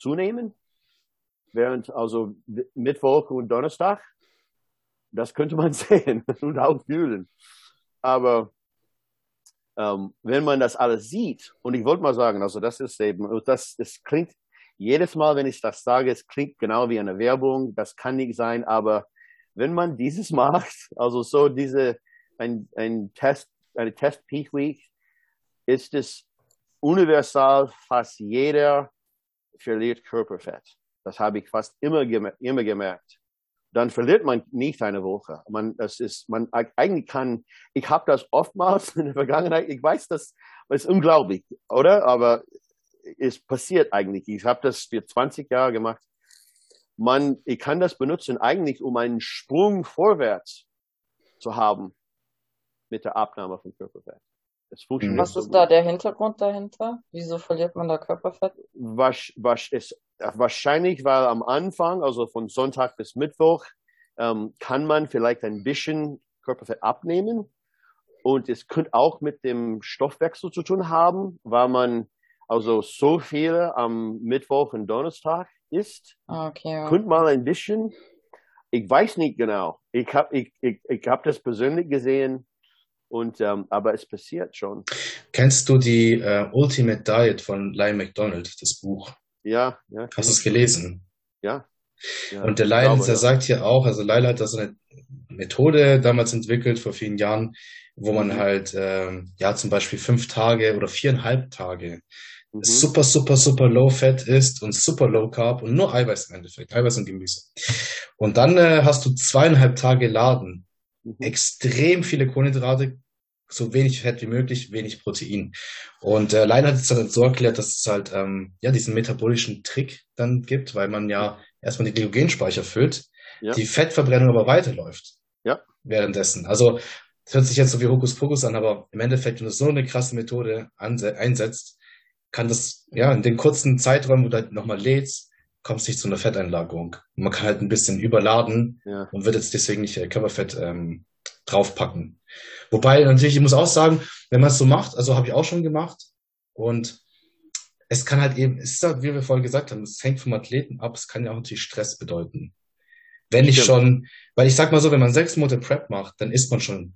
zunehmen, während also Mittwoch und Donnerstag, das könnte man sehen und auch fühlen. Aber ähm, wenn man das alles sieht, und ich wollte mal sagen, also das ist eben, das, das klingt jedes Mal, wenn ich das sage, es klingt genau wie eine Werbung, das kann nicht sein, aber wenn man dieses macht, also so diese, ein, ein Test, eine Test Peak Week, ist es universal, fast jeder verliert Körperfett. Das habe ich fast immer, immer gemerkt. Dann verliert man nicht eine Woche. Man, das ist, man eigentlich kann, ich habe das oftmals in der Vergangenheit, ich weiß, das ist unglaublich, oder? Aber es passiert eigentlich. Ich habe das für 20 Jahre gemacht. Man, ich kann das benutzen eigentlich, um einen Sprung vorwärts zu haben mit der Abnahme von Körperfett. Es funktioniert Was ist da der Hintergrund dahinter? Wieso verliert man da Körperfett? Was, was ist, wahrscheinlich, weil am Anfang, also von Sonntag bis Mittwoch, ähm, kann man vielleicht ein bisschen Körperfett abnehmen. Und es könnte auch mit dem Stoffwechsel zu tun haben, weil man also so viele am Mittwoch und Donnerstag isst. Okay. Ja. Könnte man ein bisschen, ich weiß nicht genau. Ich habe ich, ich, ich hab das persönlich gesehen und, ähm, aber es passiert schon. Kennst du die äh, Ultimate Diet von Lyle McDonald, das Buch? Ja, ja. Hast du es gelesen? Ja. ja und der Lyle, der ja. sagt hier auch, also Lyle hat da so eine Methode damals entwickelt vor vielen Jahren, wo man mhm. halt, ähm, ja, zum Beispiel fünf Tage oder viereinhalb Tage mhm. super, super, super low fat ist und super low carb und nur Eiweiß im Endeffekt, Eiweiß und Gemüse. Und dann äh, hast du zweieinhalb Tage Laden Mhm. Extrem viele Kohlenhydrate, so wenig Fett wie möglich, wenig Protein. Und äh, Lein hat es dann so erklärt, dass es halt ähm, ja diesen metabolischen Trick dann gibt, weil man ja erstmal die Glykogenspeicher füllt, ja. die Fettverbrennung aber weiterläuft. Ja. Währenddessen. Also das hört sich jetzt so wie Hokuspokus an, aber im Endeffekt, wenn du so eine krasse Methode einsetzt, kann das ja in den kurzen Zeiträumen, wo du halt nochmal lädst, kommst nicht zu einer Fetteinlagerung. man kann halt ein bisschen überladen ja. und wird jetzt deswegen nicht Körperfett ähm, draufpacken. Wobei natürlich, ich muss auch sagen, wenn man es so macht, also habe ich auch schon gemacht und es kann halt eben, es ist halt, wie wir vorhin gesagt haben, es hängt vom Athleten ab, es kann ja auch natürlich Stress bedeuten. Wenn ich schon, weil ich sag mal so, wenn man sechs Monate Prep macht, dann ist man schon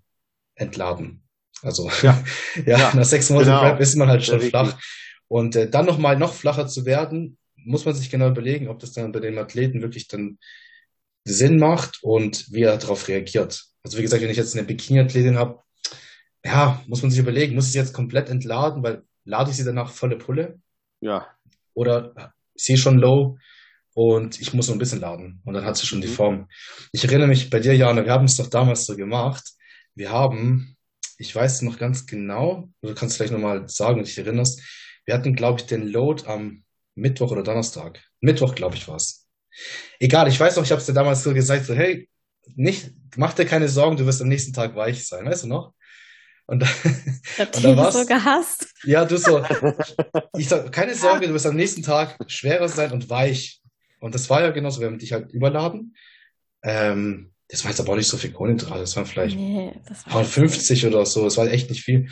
entladen. Also ja, ja, ja nach sechs Monaten genau. Prep ist man halt schon flach. Und äh, dann nochmal noch flacher zu werden, muss man sich genau überlegen, ob das dann bei dem Athleten wirklich dann Sinn macht und wie er darauf reagiert. Also wie gesagt, wenn ich jetzt eine Bikini-Athletin habe, ja, muss man sich überlegen, muss ich sie jetzt komplett entladen, weil lade ich sie danach volle Pulle? Ja. Oder sie schon low und ich muss nur ein bisschen laden und dann hat sie schon die mhm. Form. Ich erinnere mich bei dir, Jana, wir haben es doch damals so gemacht. Wir haben, ich weiß noch ganz genau, du kannst vielleicht nochmal sagen, wenn du dich erinnerst, wir hatten, glaube ich, den Load am Mittwoch oder Donnerstag. Mittwoch, glaube ich, war es. Egal, ich weiß noch, ich habe es dir damals so gesagt, so, hey, nicht, mach dir keine Sorgen, du wirst am nächsten Tag weich sein, weißt du noch? Und, da, und dann war's, so gehasst. Ja, du so, ich sag, keine Sorge, du wirst am nächsten Tag schwerer sein und weich. Und das war ja genauso, wir haben dich halt überladen. Ähm, das war jetzt aber auch nicht so viel Kohlenhydrate, das waren vielleicht nee, das war 50 oder so, das war echt nicht viel.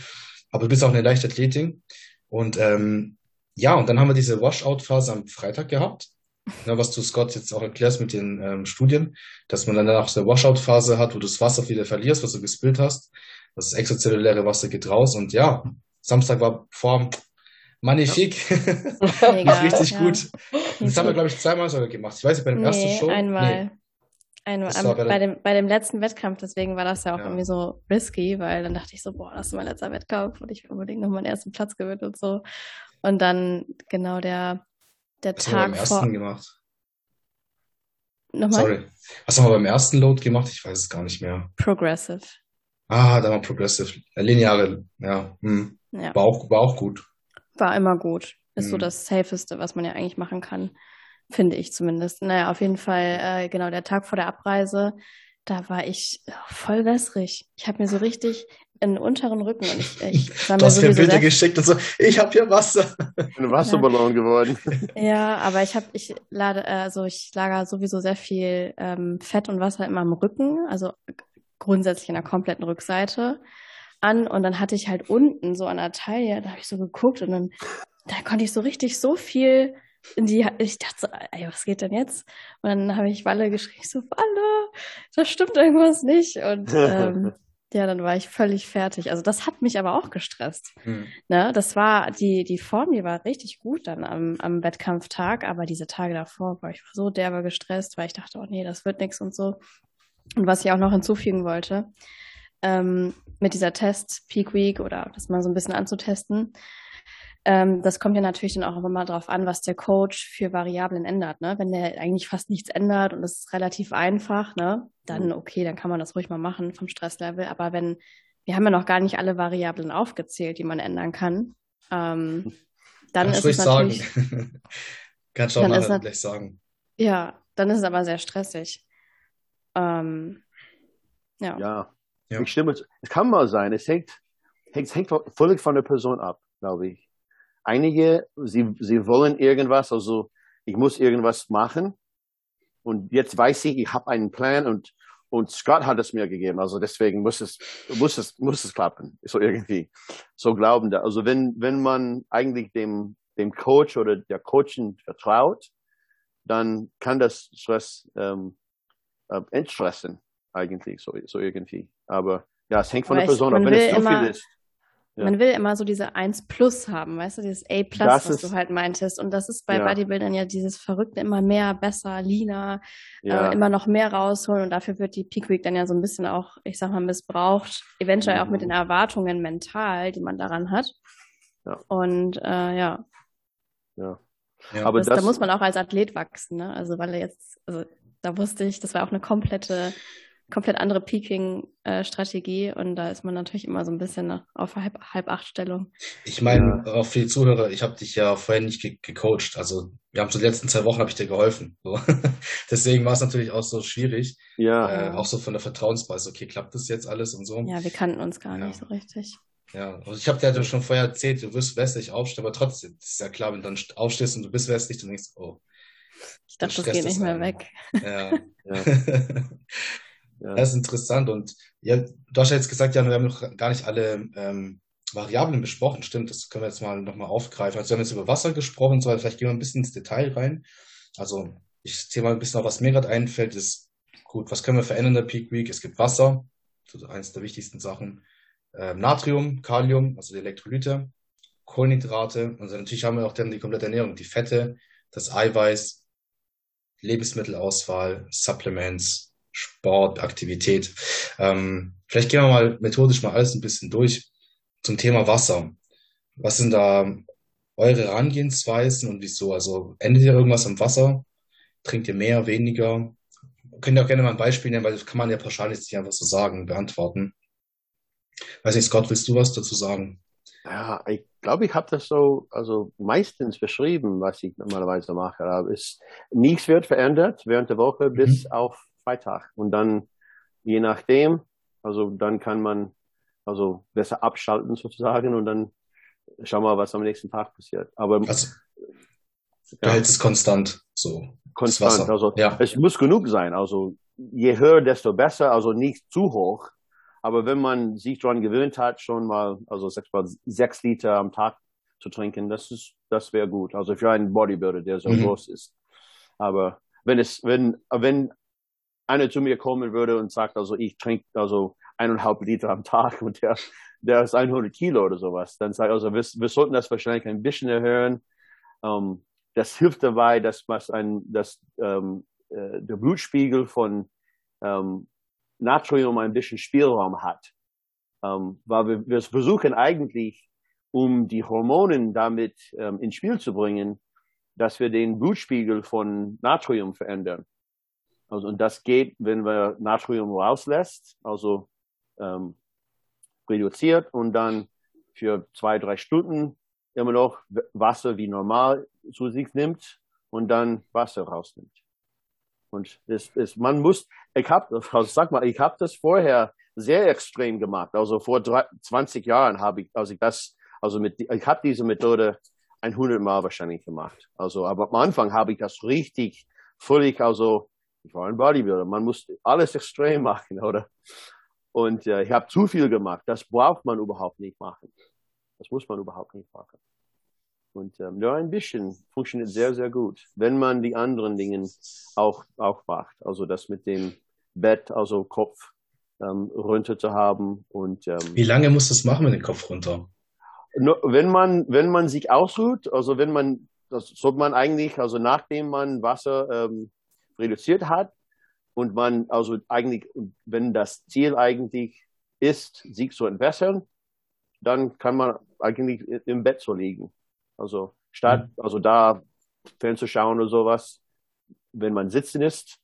Aber du bist auch eine Leichtathletik. Und ähm, ja, und dann haben wir diese Washout-Phase am Freitag gehabt. Ja, was du Scott jetzt auch erklärst mit den ähm, Studien, dass man dann auch so eine Washout-Phase hat, wo du das Wasser wieder verlierst, was du gespült hast. Das extrazelluläre Wasser geht raus und ja, Samstag war Form magnifik. Ja. richtig ja. gut. Das haben wir, glaube ich, zweimal sogar gemacht. Ich weiß nicht, bei dem nee, ersten Show. Einmal. Nee. Einmal am, bei, bei, dem, bei dem letzten Wettkampf, deswegen war das ja auch ja. irgendwie so risky, weil dann dachte ich so, boah, das ist mein letzter Wettkampf und ich will unbedingt noch meinen ersten Platz gewinnen und so. Und dann genau der, der Was Tag haben wir beim ersten vor. gemacht? Nochmal? Sorry. Was haben wir beim ersten Load gemacht? Ich weiß es gar nicht mehr. Progressive. Ah, da war Progressive. Äh, lineare, ja. Hm. ja. War, auch, war auch gut. War immer gut. Ist hm. so das Safeste, was man ja eigentlich machen kann. Finde ich zumindest. Naja, auf jeden Fall, äh, genau, der Tag vor der Abreise, da war ich voll wässrig. Ich habe mir so richtig in den unteren Rücken und ich, ich war mir Du hast mir Bilder geschickt und so, ich habe hier Wasser. Ein Wasserballon ja. geworden. Ja, aber ich habe, ich lade, also ich lager sowieso sehr viel ähm, Fett und Wasser immer am Rücken, also grundsätzlich in der kompletten Rückseite an und dann hatte ich halt unten so an der Taille, da habe ich so geguckt und dann da konnte ich so richtig so viel die, ich dachte so, ey, was geht denn jetzt? Und dann habe ich Walle geschrieben, so, Walle, da stimmt irgendwas nicht. Und ähm, ja, dann war ich völlig fertig. Also das hat mich aber auch gestresst. Hm. Ne? Das war, die, die Form, die war richtig gut dann am, am Wettkampftag, aber diese Tage davor war ich so derbe gestresst, weil ich dachte, oh nee, das wird nichts und so. Und was ich auch noch hinzufügen wollte, ähm, mit dieser Test Peak Week oder das mal so ein bisschen anzutesten, ähm, das kommt ja natürlich dann auch immer darauf an, was der Coach für Variablen ändert. Ne? Wenn der eigentlich fast nichts ändert und es ist relativ einfach, ne? dann mhm. okay, dann kann man das ruhig mal machen vom Stresslevel. Aber wenn, wir haben ja noch gar nicht alle Variablen aufgezählt, die man ändern kann, ähm, dann Kannst ist es natürlich. Sagen. Kannst du auch nachher gleich sagen. Ja, dann ist es aber sehr stressig. Ähm, ja. ja. ja. Ich stimme. Es kann mal sein. Es hängt, es hängt völlig von der Person ab, glaube ich. Einige, sie, sie wollen irgendwas, also ich muss irgendwas machen. Und jetzt weiß ich, ich habe einen Plan und, und Scott hat es mir gegeben. Also deswegen muss es, muss es, muss es klappen. So irgendwie. So glauben da. Also wenn, wenn man eigentlich dem, dem Coach oder der Coaching vertraut, dann kann das Stress ähm, äh, entstressen eigentlich so, so irgendwie. Aber ja, es hängt von Aber der Person ab. Wenn es zu viel ist, ja. Man will immer so diese 1 Plus haben, weißt du, dieses A Plus, was ist, du halt meintest. Und das ist bei ja. Bodybuildern ja dieses Verrückte, immer mehr, besser, leaner, ja. äh, immer noch mehr rausholen. Und dafür wird die Peak Week dann ja so ein bisschen auch, ich sag mal, missbraucht. Eventuell mhm. auch mit den mhm. Erwartungen mental, die man daran hat. Ja. Und äh, ja. Ja. Aber das, das, da muss man auch als Athlet wachsen, ne? Also weil er jetzt, also da wusste ich, das war auch eine komplette komplett andere Peaking-Strategie und da ist man natürlich immer so ein bisschen auf halb, halb acht Stellung. Ich meine, auch für die Zuhörer, ich habe dich ja vorher nicht ge gecoacht. Also wir haben so die letzten zwei Wochen habe ich dir geholfen. So. Deswegen war es natürlich auch so schwierig. Ja. Äh, auch so von der Vertrauensbasis, okay, klappt das jetzt alles und so. Ja, wir kannten uns gar ja. nicht so richtig. Ja, also ich habe dir ja schon vorher erzählt, du wirst westlich aufstehen, aber trotzdem, das ist ja klar, wenn du dann aufstehst und du bist westlich, dann denkst du, oh. Ich dachte, das geht nicht mehr weg. Ja. ja. Ja. Das ist interessant. Und ja, du hast ja jetzt gesagt, ja, wir haben noch gar nicht alle ähm, Variablen besprochen. Stimmt, das können wir jetzt mal nochmal aufgreifen. Also wir haben jetzt über Wasser gesprochen, so, vielleicht gehen wir ein bisschen ins Detail rein. Also ich zähle mal ein bisschen auf, was mir gerade einfällt, ist gut, was können wir verändern in der Peak Week? Es gibt Wasser, ist eines der wichtigsten Sachen. Ähm, Natrium, Kalium, also die Elektrolyte, Kohlenhydrate. Also natürlich haben wir auch dann die komplette Ernährung, die Fette, das Eiweiß, Lebensmittelauswahl, Supplements, Sport, Aktivität. Ähm, vielleicht gehen wir mal methodisch mal alles ein bisschen durch zum Thema Wasser. Was sind da eure Herangehensweisen und wieso? Also endet ihr irgendwas am Wasser? Trinkt ihr mehr, weniger? Könnt ihr auch gerne mal ein Beispiel nennen, weil das kann man ja pauschal nicht einfach so sagen, beantworten. Weiß nicht, Scott, willst du was dazu sagen? Ja, ich glaube, ich habe das so, also meistens beschrieben, was ich normalerweise mache. Aber es, nichts wird verändert während der Woche mhm. bis auf Freitag. Und dann, je nachdem, also dann kann man also besser abschalten sozusagen und dann schauen wir, was am nächsten Tag passiert. Aber also, du hältst es konstant so. Konstant. Also ja. es muss genug sein. Also je höher, desto besser. Also nicht zu hoch. Aber wenn man sich daran gewöhnt hat, schon mal, also sechs, mal sechs Liter am Tag zu trinken, das ist, das wäre gut. Also für einen Bodybuilder, der so mhm. groß ist. Aber wenn es, wenn, wenn einer zu mir kommen würde und sagt, also ich trinke also eineinhalb Liter am Tag und der, der ist 100 Kilo oder sowas, dann sage ich, also wir, wir sollten das wahrscheinlich ein bisschen erhöhen. Ähm, das hilft dabei, dass, was ein, dass ähm, äh, der Blutspiegel von ähm, Natrium ein bisschen Spielraum hat. Ähm, weil wir, wir versuchen eigentlich, um die Hormonen damit ähm, ins Spiel zu bringen, dass wir den Blutspiegel von Natrium verändern. Also, und das geht, wenn wir Natrium rauslässt, also ähm, reduziert und dann für zwei, drei Stunden immer noch Wasser wie normal zu sich nimmt und dann Wasser rausnimmt. Und das ist, man muss, ich habe, also sag mal, ich habe das vorher sehr extrem gemacht. Also vor 20 Jahren habe ich, also ich das, also mit, ich habe diese Methode 100 Mal wahrscheinlich gemacht. Also, aber am Anfang habe ich das richtig völlig, also ich war ein Bodybuilder. Man muss alles extrem machen, oder? Und äh, ich habe zu viel gemacht. Das braucht man überhaupt nicht machen. Das muss man überhaupt nicht machen. Und ähm, nur ein bisschen funktioniert sehr, sehr gut, wenn man die anderen Dinge auch, auch macht. Also das mit dem Bett, also Kopf ähm, runter zu haben. Und, ähm, Wie lange muss das machen mit dem Kopf runter? Wenn man, wenn man sich ausruht, also wenn man, das sollte man eigentlich, also nachdem man Wasser ähm, reduziert hat und man, also eigentlich, wenn das Ziel eigentlich ist, sich zu entwässern, dann kann man eigentlich im Bett so liegen. Also statt, mhm. also da fernzuschauen oder sowas, wenn man sitzen ist,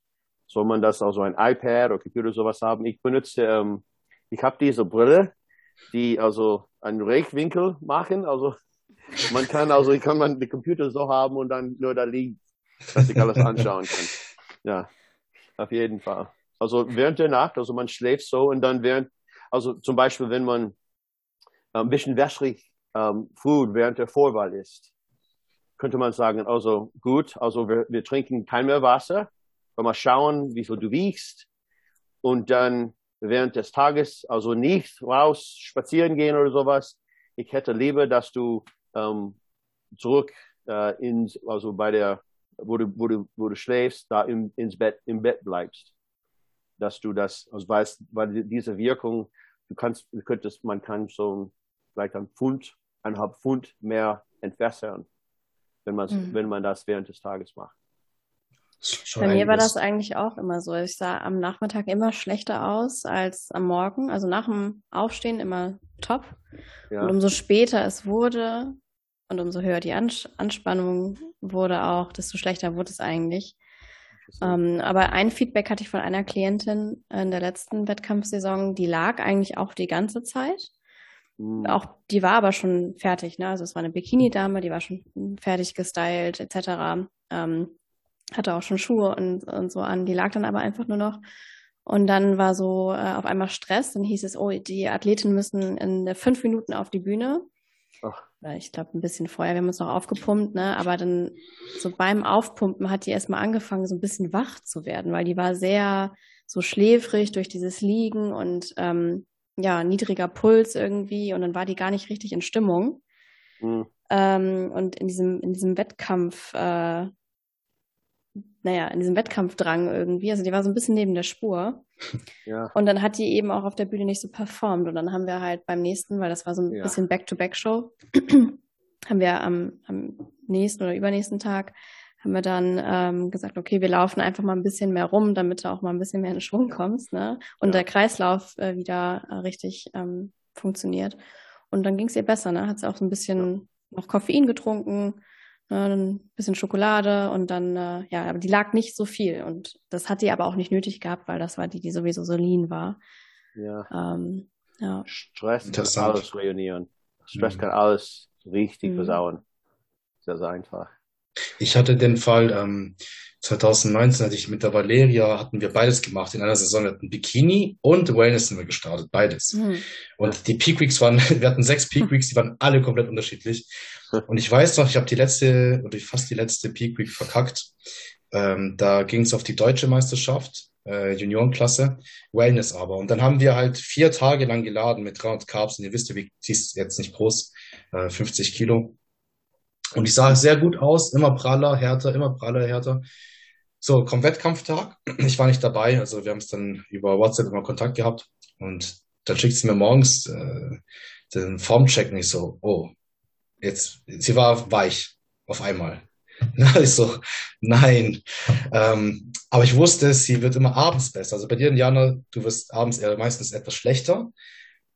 soll man das also ein iPad oder Computer oder sowas haben. Ich benutze, ähm, ich habe diese Brille, die also einen Rechwinkel machen. Also man kann also, ich kann man den Computer so haben und dann nur da liegen, dass ich alles anschauen kann. Ja, auf jeden Fall. Also während der Nacht, also man schläft so und dann während, also zum Beispiel, wenn man ein bisschen wässrig ähm, Food während der Vorwahl ist, könnte man sagen, also gut, also wir, wir trinken kein mehr Wasser, mal schauen, wie viel du wiegst und dann während des Tages also nicht raus spazieren gehen oder sowas. Ich hätte lieber, dass du ähm, zurück äh, ins, also bei der, wo du, wo du, wo du schläfst, da im, ins Bett, im Bett bleibst. Dass du das, also weißt, weil diese Wirkung, du kannst, du könntest, man kann so vielleicht ein Pfund, eineinhalb Pfund mehr entwässern, wenn man, mhm. wenn man das während des Tages macht. Bei mir war das eigentlich auch immer so. Ich sah am Nachmittag immer schlechter aus als am Morgen. Also nach dem Aufstehen immer top. Ja. Und umso später es wurde und umso höher die Ans Anspannung wurde auch, desto schlechter wurde es eigentlich. Ähm, aber ein Feedback hatte ich von einer Klientin in der letzten Wettkampfsaison, die lag eigentlich auch die ganze Zeit. Mhm. Auch die war aber schon fertig, ne? Also es war eine Bikini-Dame, die war schon fertig gestylt, etc. Ähm, hatte auch schon Schuhe und, und so an. Die lag dann aber einfach nur noch. Und dann war so äh, auf einmal Stress. Dann hieß es, oh, die Athleten müssen in fünf Minuten auf die Bühne. Ach. Ich glaube, ein bisschen vorher, wir haben uns noch aufgepumpt, ne? Aber dann so beim Aufpumpen hat die erstmal angefangen, so ein bisschen wach zu werden, weil die war sehr so schläfrig durch dieses Liegen und ähm, ja, niedriger Puls irgendwie und dann war die gar nicht richtig in Stimmung. Mhm. Ähm, und in diesem, in diesem Wettkampf, äh, naja, in diesem Wettkampfdrang irgendwie, also die war so ein bisschen neben der Spur. Ja. Und dann hat die eben auch auf der Bühne nicht so performt. Und dann haben wir halt beim nächsten, weil das war so ein ja. bisschen Back-to-Back-Show, haben wir am, am nächsten oder übernächsten Tag haben wir dann ähm, gesagt, okay, wir laufen einfach mal ein bisschen mehr rum, damit du auch mal ein bisschen mehr in Schwung kommst, ne? Und ja. der Kreislauf äh, wieder äh, richtig ähm, funktioniert. Und dann ging es ihr besser, ne? Hat sie auch so ein bisschen noch Koffein getrunken? Ein bisschen Schokolade und dann, äh, ja, aber die lag nicht so viel. Und das hat die aber auch nicht nötig gehabt, weil das war die, die sowieso so lean war. Ja. Ähm, ja. Stress kann alles reunieren. Stress mhm. kann alles richtig mhm. versauen. Sehr, sehr einfach. Ich hatte den Fall, ähm, 2019 hatte ich mit der Valeria, hatten wir beides gemacht in einer Saison. Hatten Bikini und Wellness sind wir gestartet, beides. Mhm. Und die Peak Weeks waren, wir hatten sechs Peak Weeks, die waren alle komplett unterschiedlich. Und ich weiß noch, ich habe die letzte, oder fast die letzte Peak Week verkackt. Ähm, da ging es auf die deutsche Meisterschaft, äh, Juniorenklasse, Wellness aber. Und dann haben wir halt vier Tage lang geladen mit 300 Carbs. Und ihr wisst, wie, sie ist jetzt nicht groß, äh, 50 Kilo. Und ich sah sehr gut aus, immer praller, härter, immer praller, härter. So, kommt Wettkampftag. Ich war nicht dabei, also wir haben es dann über WhatsApp immer Kontakt gehabt. Und dann schickt sie mir morgens äh, den Formcheck und ich so, oh, jetzt, sie war weich auf einmal. ich so, nein. Ähm, aber ich wusste, sie wird immer abends besser. Also bei dir, Jana, du wirst abends eher meistens etwas schlechter.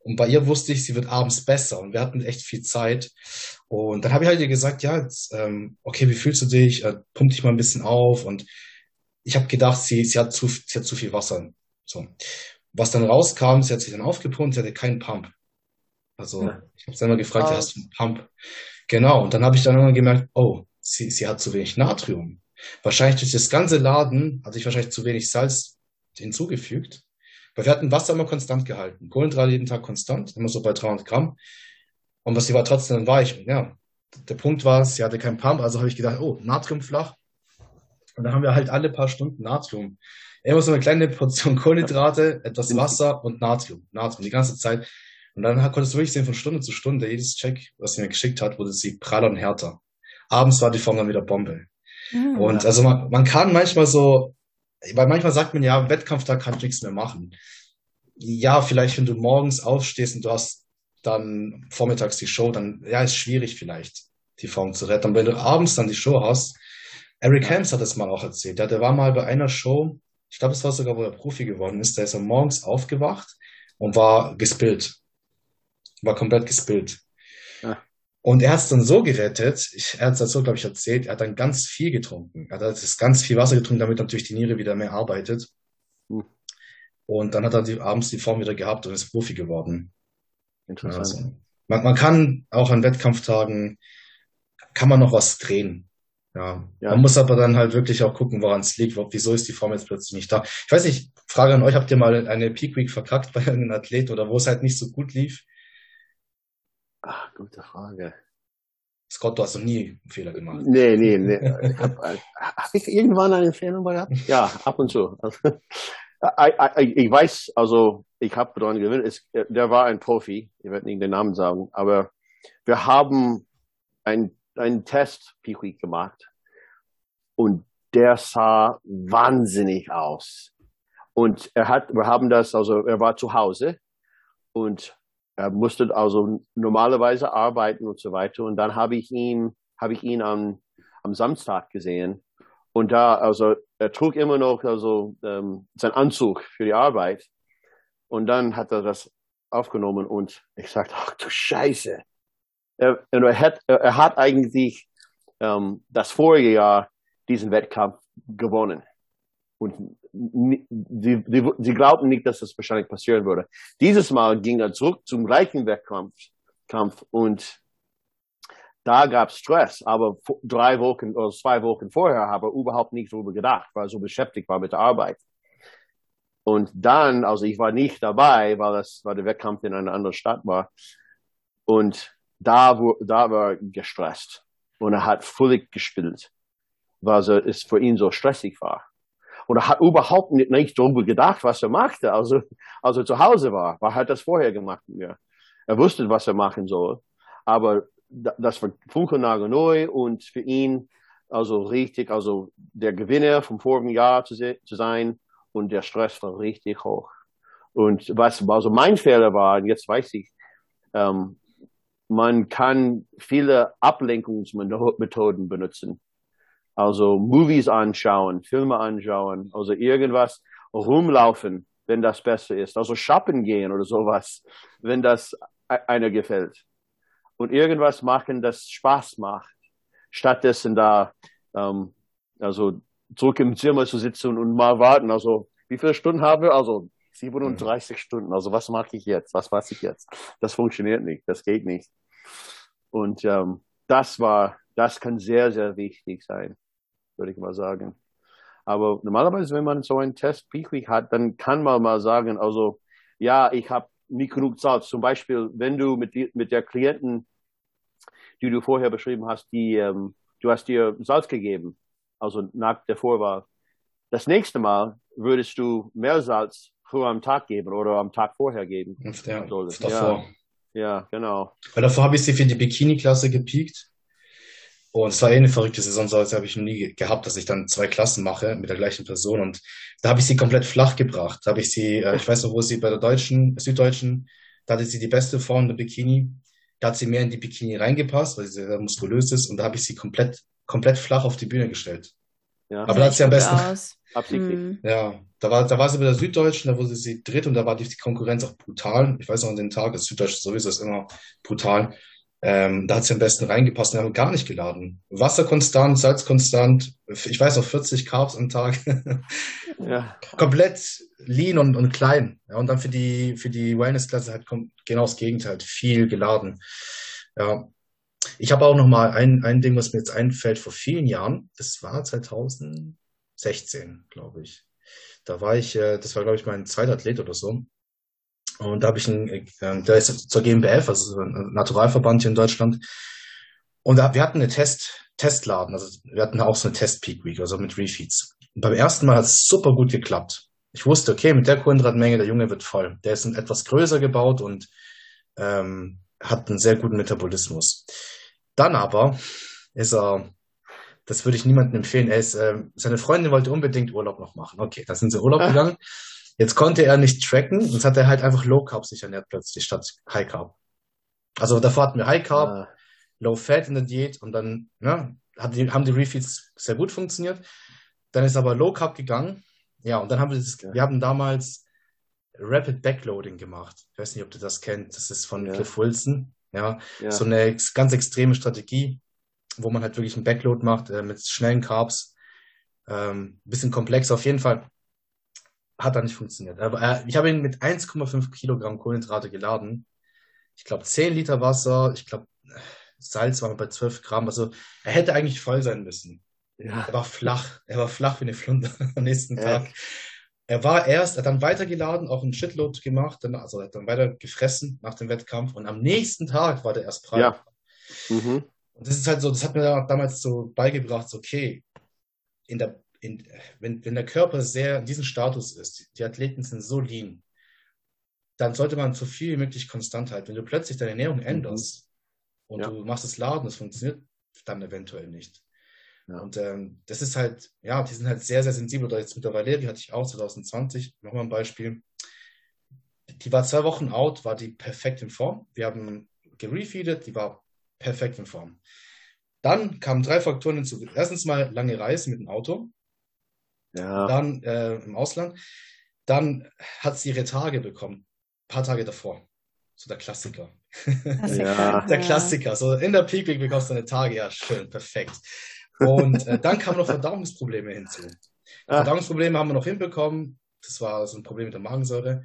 Und bei ihr wusste ich, sie wird abends besser und wir hatten echt viel Zeit. Und dann habe ich halt ihr gesagt, ja, jetzt, ähm, okay, wie fühlst du dich? Äh, pump dich mal ein bisschen auf. Und ich habe gedacht, sie, sie, hat zu, sie hat zu viel Wasser. So. Was dann rauskam, sie hat sich dann aufgepumpt, sie hatte keinen Pump. Also ja. ich habe sie immer gefragt, ja, hast du einen Pump? Genau. Und dann habe ich dann immer gemerkt, oh, sie, sie hat zu wenig Natrium. Wahrscheinlich durch das ganze Laden hatte ich wahrscheinlich zu wenig Salz hinzugefügt. Weil wir hatten Wasser immer konstant gehalten. Kohlenhydrate jeden Tag konstant, immer so bei 300 Gramm. Und was sie war trotzdem weich. Und ja, der Punkt war, sie hatte keinen Pump, also habe ich gedacht, oh, Natrium flach. Und dann haben wir halt alle paar Stunden Natrium. Immer so eine kleine Portion Kohlenhydrate, etwas Wasser und Natrium. Natrium, die ganze Zeit. Und dann konntest du wirklich sehen, von Stunde zu Stunde, jedes Check, was sie mir geschickt hat, wurde sie praller und härter. Abends war die Form dann wieder Bombe. Mhm. Und also man, man kann manchmal so, weil manchmal sagt man ja, Wettkampftag kann ich nichts mehr machen. Ja, vielleicht wenn du morgens aufstehst und du hast dann vormittags die Show, dann ja, ist schwierig vielleicht, die Form zu retten. Und wenn du abends dann die Show hast, Eric Helms hat das mal auch erzählt. Der, der war mal bei einer Show, ich glaube, es war sogar, wo er Profi geworden ist, da ist er morgens aufgewacht und war gespillt. War komplett gespillt. Ja. Und er hat es dann so gerettet, ich, er hat es so, glaube ich, erzählt, er hat dann ganz viel getrunken. Er hat das ganz viel Wasser getrunken, damit natürlich die Niere wieder mehr arbeitet. Mhm. Und dann hat er die, abends die Form wieder gehabt und ist Profi geworden. Interessant. Also, man, man kann auch an Wettkampftagen, kann man noch was drehen. Ja. ja. Man muss aber dann halt wirklich auch gucken, woran es liegt. Wieso ist die Form jetzt plötzlich nicht da? Ich weiß nicht, Frage an euch, habt ihr mal eine Peak Week verkackt bei irgendeinem Athlet oder wo es halt nicht so gut lief? Ach, gute Frage. Scott, du hast noch nie einen Fehler gemacht. Nee, nee, nee. Ich hab, hab ich irgendwann einen Fehler gehabt? Ja, ab und zu. ich weiß, also ich habe daran gewinnt, es, der war ein Profi, ich werde nicht den Namen sagen, aber wir haben ein einen Test Week gemacht und der sah wahnsinnig aus. Und er hat, wir haben das, also er war zu Hause und er musste also normalerweise arbeiten und so weiter. Und dann habe ich ihn, habe ich ihn am, am Samstag gesehen. Und da, also er trug immer noch also ähm, seinen Anzug für die Arbeit. Und dann hat er das aufgenommen und ich sagte, ach du Scheiße, er, er, hat, er hat eigentlich ähm, das vorige Jahr diesen Wettkampf gewonnen. Und sie, sie, sie glaubten nicht, dass das wahrscheinlich passieren würde. Dieses Mal ging er zurück zum gleichen Wettkampf Kampf und da gab es Stress, aber drei Wochen oder zwei Wochen vorher habe er überhaupt nicht darüber gedacht, weil er so beschäftigt war mit der Arbeit. Und dann, also ich war nicht dabei, weil das, weil der Wettkampf in einer anderen Stadt war. Und da, wo, da war er gestresst und er hat völlig gespielt, weil es für ihn so stressig war. Und er hat überhaupt nicht, nicht darüber gedacht, was er machte, also, als er zu Hause war. Er hat das vorher gemacht mir. Er wusste, was er machen soll. Aber das war funkelnagel neu und für ihn also richtig, also der Gewinner vom vorigen Jahr zu, zu sein und der Stress war richtig hoch. Und was also mein Fehler war, und jetzt weiß ich, ähm, man kann viele Ablenkungsmethoden benutzen. Also Movies anschauen, Filme anschauen, also irgendwas rumlaufen, wenn das besser ist. Also shoppen gehen oder sowas, wenn das e-, einer gefällt. Und irgendwas machen, das Spaß macht. Stattdessen da, ähm, also zurück im Zimmer zu sitzen und mal warten. Also wie viele Stunden haben wir? Also 37 mhm. Stunden. Also was mache ich jetzt? Was weiß ich jetzt? Das funktioniert nicht. Das geht nicht. Und ähm, das war, das kann sehr, sehr wichtig sein, würde ich mal sagen. Aber normalerweise, wenn man so einen Test Peak Week hat, dann kann man mal sagen, also ja, ich habe nicht genug Salz. Zum Beispiel, wenn du mit, die, mit der Klienten, die du vorher beschrieben hast, die, ähm, du hast dir Salz gegeben, also nach der Vorwahl. Das nächste Mal würdest du mehr Salz früher am Tag geben oder am Tag vorher geben. Ja, davor. Ja. Ja, genau. Weil davor habe ich sie für die Bikini-Klasse gepiekt. Und es war eh eine verrückte Saison, so als habe ich noch nie gehabt, dass ich dann zwei Klassen mache mit der gleichen Person. Und da habe ich sie komplett flach gebracht. Da habe ich sie, äh, ich weiß noch, wo sie bei der deutschen, Süddeutschen, da hatte sie die beste Form der Bikini. Da hat sie mehr in die Bikini reingepasst, weil sie sehr muskulös ist. Und da habe ich sie komplett, komplett flach auf die Bühne gestellt. Ja. Aber da hat sie am besten. Aus. Absichtlich. Mhm. Ja, da war, da war sie bei der Süddeutschen, da wurde sie dritt und da war die, die Konkurrenz auch brutal. Ich weiß noch an den Tag, das Süddeutsche sowieso ist immer brutal. Ähm, da hat sie am besten reingepasst und haben gar nicht geladen. Wasser konstant, Salz konstant, ich weiß noch 40 Carbs am Tag. ja. Komplett lean und, und klein. Ja, und dann für die, für die Wellness-Klasse halt kommt genau das Gegenteil, viel geladen. Ja. Ich habe auch noch mal ein, ein Ding, was mir jetzt einfällt, vor vielen Jahren, das war 2000, 16, glaube ich. Da war ich, äh, das war, glaube ich, mein zweiter Athlet oder so. Und da habe ich einen, äh, der ist zur GmbF, also ein Naturalverband hier in Deutschland. Und da, wir hatten eine Test, Testladen, also wir hatten auch so eine Test-Peak Week, also mit Refeeds. Und beim ersten Mal hat es super gut geklappt. Ich wusste, okay, mit der Kohlenhydratmenge, der Junge wird voll. Der ist etwas größer gebaut und ähm, hat einen sehr guten Metabolismus. Dann aber ist er, das würde ich niemandem empfehlen, er ist, äh, seine Freundin wollte unbedingt Urlaub noch machen. Okay, da sind sie Urlaub ah. gegangen. Jetzt konnte er nicht tracken, jetzt hat er halt einfach Low Carb sich ernährt plötzlich statt High Carb. Also davor hatten wir High Carb, ah. Low Fat in der Diät und dann ja, die, haben die Refeeds sehr gut funktioniert. Dann ist aber Low Carb gegangen. Ja, und dann haben wir das, ja. wir haben damals Rapid Backloading gemacht. Ich weiß nicht, ob du das kennst. Das ist von ja. Cliff Wilson. Ja, ja, so eine ganz extreme Strategie, wo man halt wirklich einen Backload macht äh, mit schnellen Carbs. Ähm, bisschen komplex auf jeden Fall. Hat da nicht funktioniert. Aber äh, ich habe ihn mit 1,5 Kilogramm Kohlenhydrate geladen. Ich glaube 10 Liter Wasser. Ich glaube Salz war bei 12 Gramm. Also er hätte eigentlich voll sein müssen. Ja. Er war flach. Er war flach wie eine Flunde am nächsten Tag. Er war erst, er hat dann weitergeladen, auch einen Shitload gemacht, dann, also er hat dann weiter gefressen nach dem Wettkampf und am nächsten Tag war der erst frei. Ja. Mhm. Und das ist halt so, das hat mir damals so beigebracht, so, okay, in der, in, wenn, wenn der Körper sehr in diesem Status ist, die Athleten sind so lean, dann sollte man so viel wie möglich konstant halten. Wenn du plötzlich deine Ernährung mhm. änderst und ja. du machst das Laden, das funktioniert dann eventuell nicht. Ja. Und ähm, das ist halt, ja, die sind halt sehr, sehr sensibel. Oder jetzt mit der Valerie hatte ich auch 2020, nochmal ein Beispiel. Die war zwei Wochen out, war die perfekt in Form. Wir haben gerefeedet, die war perfekt in Form. Dann kamen drei Faktoren hinzu. Erstens mal lange Reise mit dem Auto. Ja. Dann äh, im Ausland. Dann hat sie ihre Tage bekommen. Ein paar Tage davor. So der Klassiker. Klassiker. Ja. der Klassiker. So in der Peak Week bekommst du eine Tage. Ja, schön, perfekt. Und äh, dann kamen noch Verdauungsprobleme hinzu. Ah. Verdauungsprobleme haben wir noch hinbekommen. Das war so ein Problem mit der Magensäure.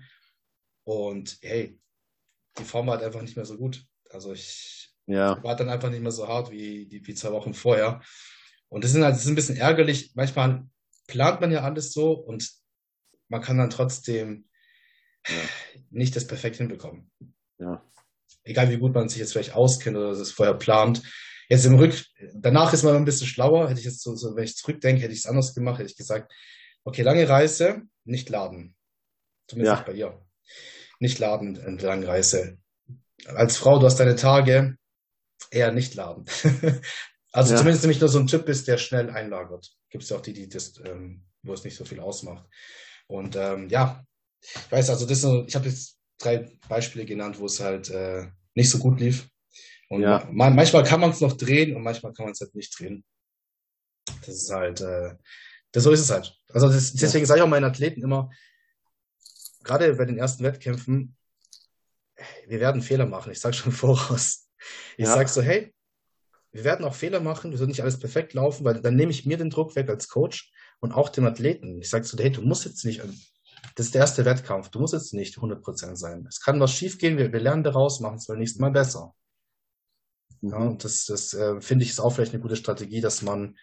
Und hey, die Form war halt einfach nicht mehr so gut. Also ich ja. war dann einfach nicht mehr so hart wie die wie zwei Wochen vorher. Und das ist halt das ist ein bisschen ärgerlich. Manchmal plant man ja alles so und man kann dann trotzdem ja. nicht das perfekt hinbekommen. Ja. Egal wie gut man sich jetzt vielleicht auskennt oder das vorher plant. Jetzt im Rück, danach ist man ein bisschen schlauer. Hätte ich jetzt so, so wenn ich zurückdenke, hätte ich es anders gemacht, hätte ich gesagt, okay, lange Reise, nicht laden. Zumindest ja. nicht bei ihr. Nicht laden, eine lange Reise. Als Frau, du hast deine Tage, eher nicht laden. also ja. zumindest nicht nur so ein Typ bist, der schnell einlagert. Gibt es ja auch die, die das, ähm, wo es nicht so viel ausmacht. Und ähm, ja, ich weiß, also das, ich habe jetzt drei Beispiele genannt, wo es halt äh, nicht so gut lief. Und ja. man, manchmal kann man es noch drehen und manchmal kann man es halt nicht drehen. Das ist halt, äh, das, so ist es halt. Also das, deswegen ja. sage ich auch meinen Athleten immer, gerade bei den ersten Wettkämpfen, wir werden Fehler machen. Ich sage schon voraus. Ich ja. sage so, hey, wir werden auch Fehler machen, wir sollten nicht alles perfekt laufen, weil dann nehme ich mir den Druck weg als Coach und auch dem Athleten. Ich sage so, hey, du musst jetzt nicht, das ist der erste Wettkampf, du musst jetzt nicht 100% sein. Es kann was schief gehen, wir, wir lernen daraus, machen es beim nächsten Mal besser. Ja, und das, das äh, finde ich ist auch vielleicht eine gute Strategie, dass man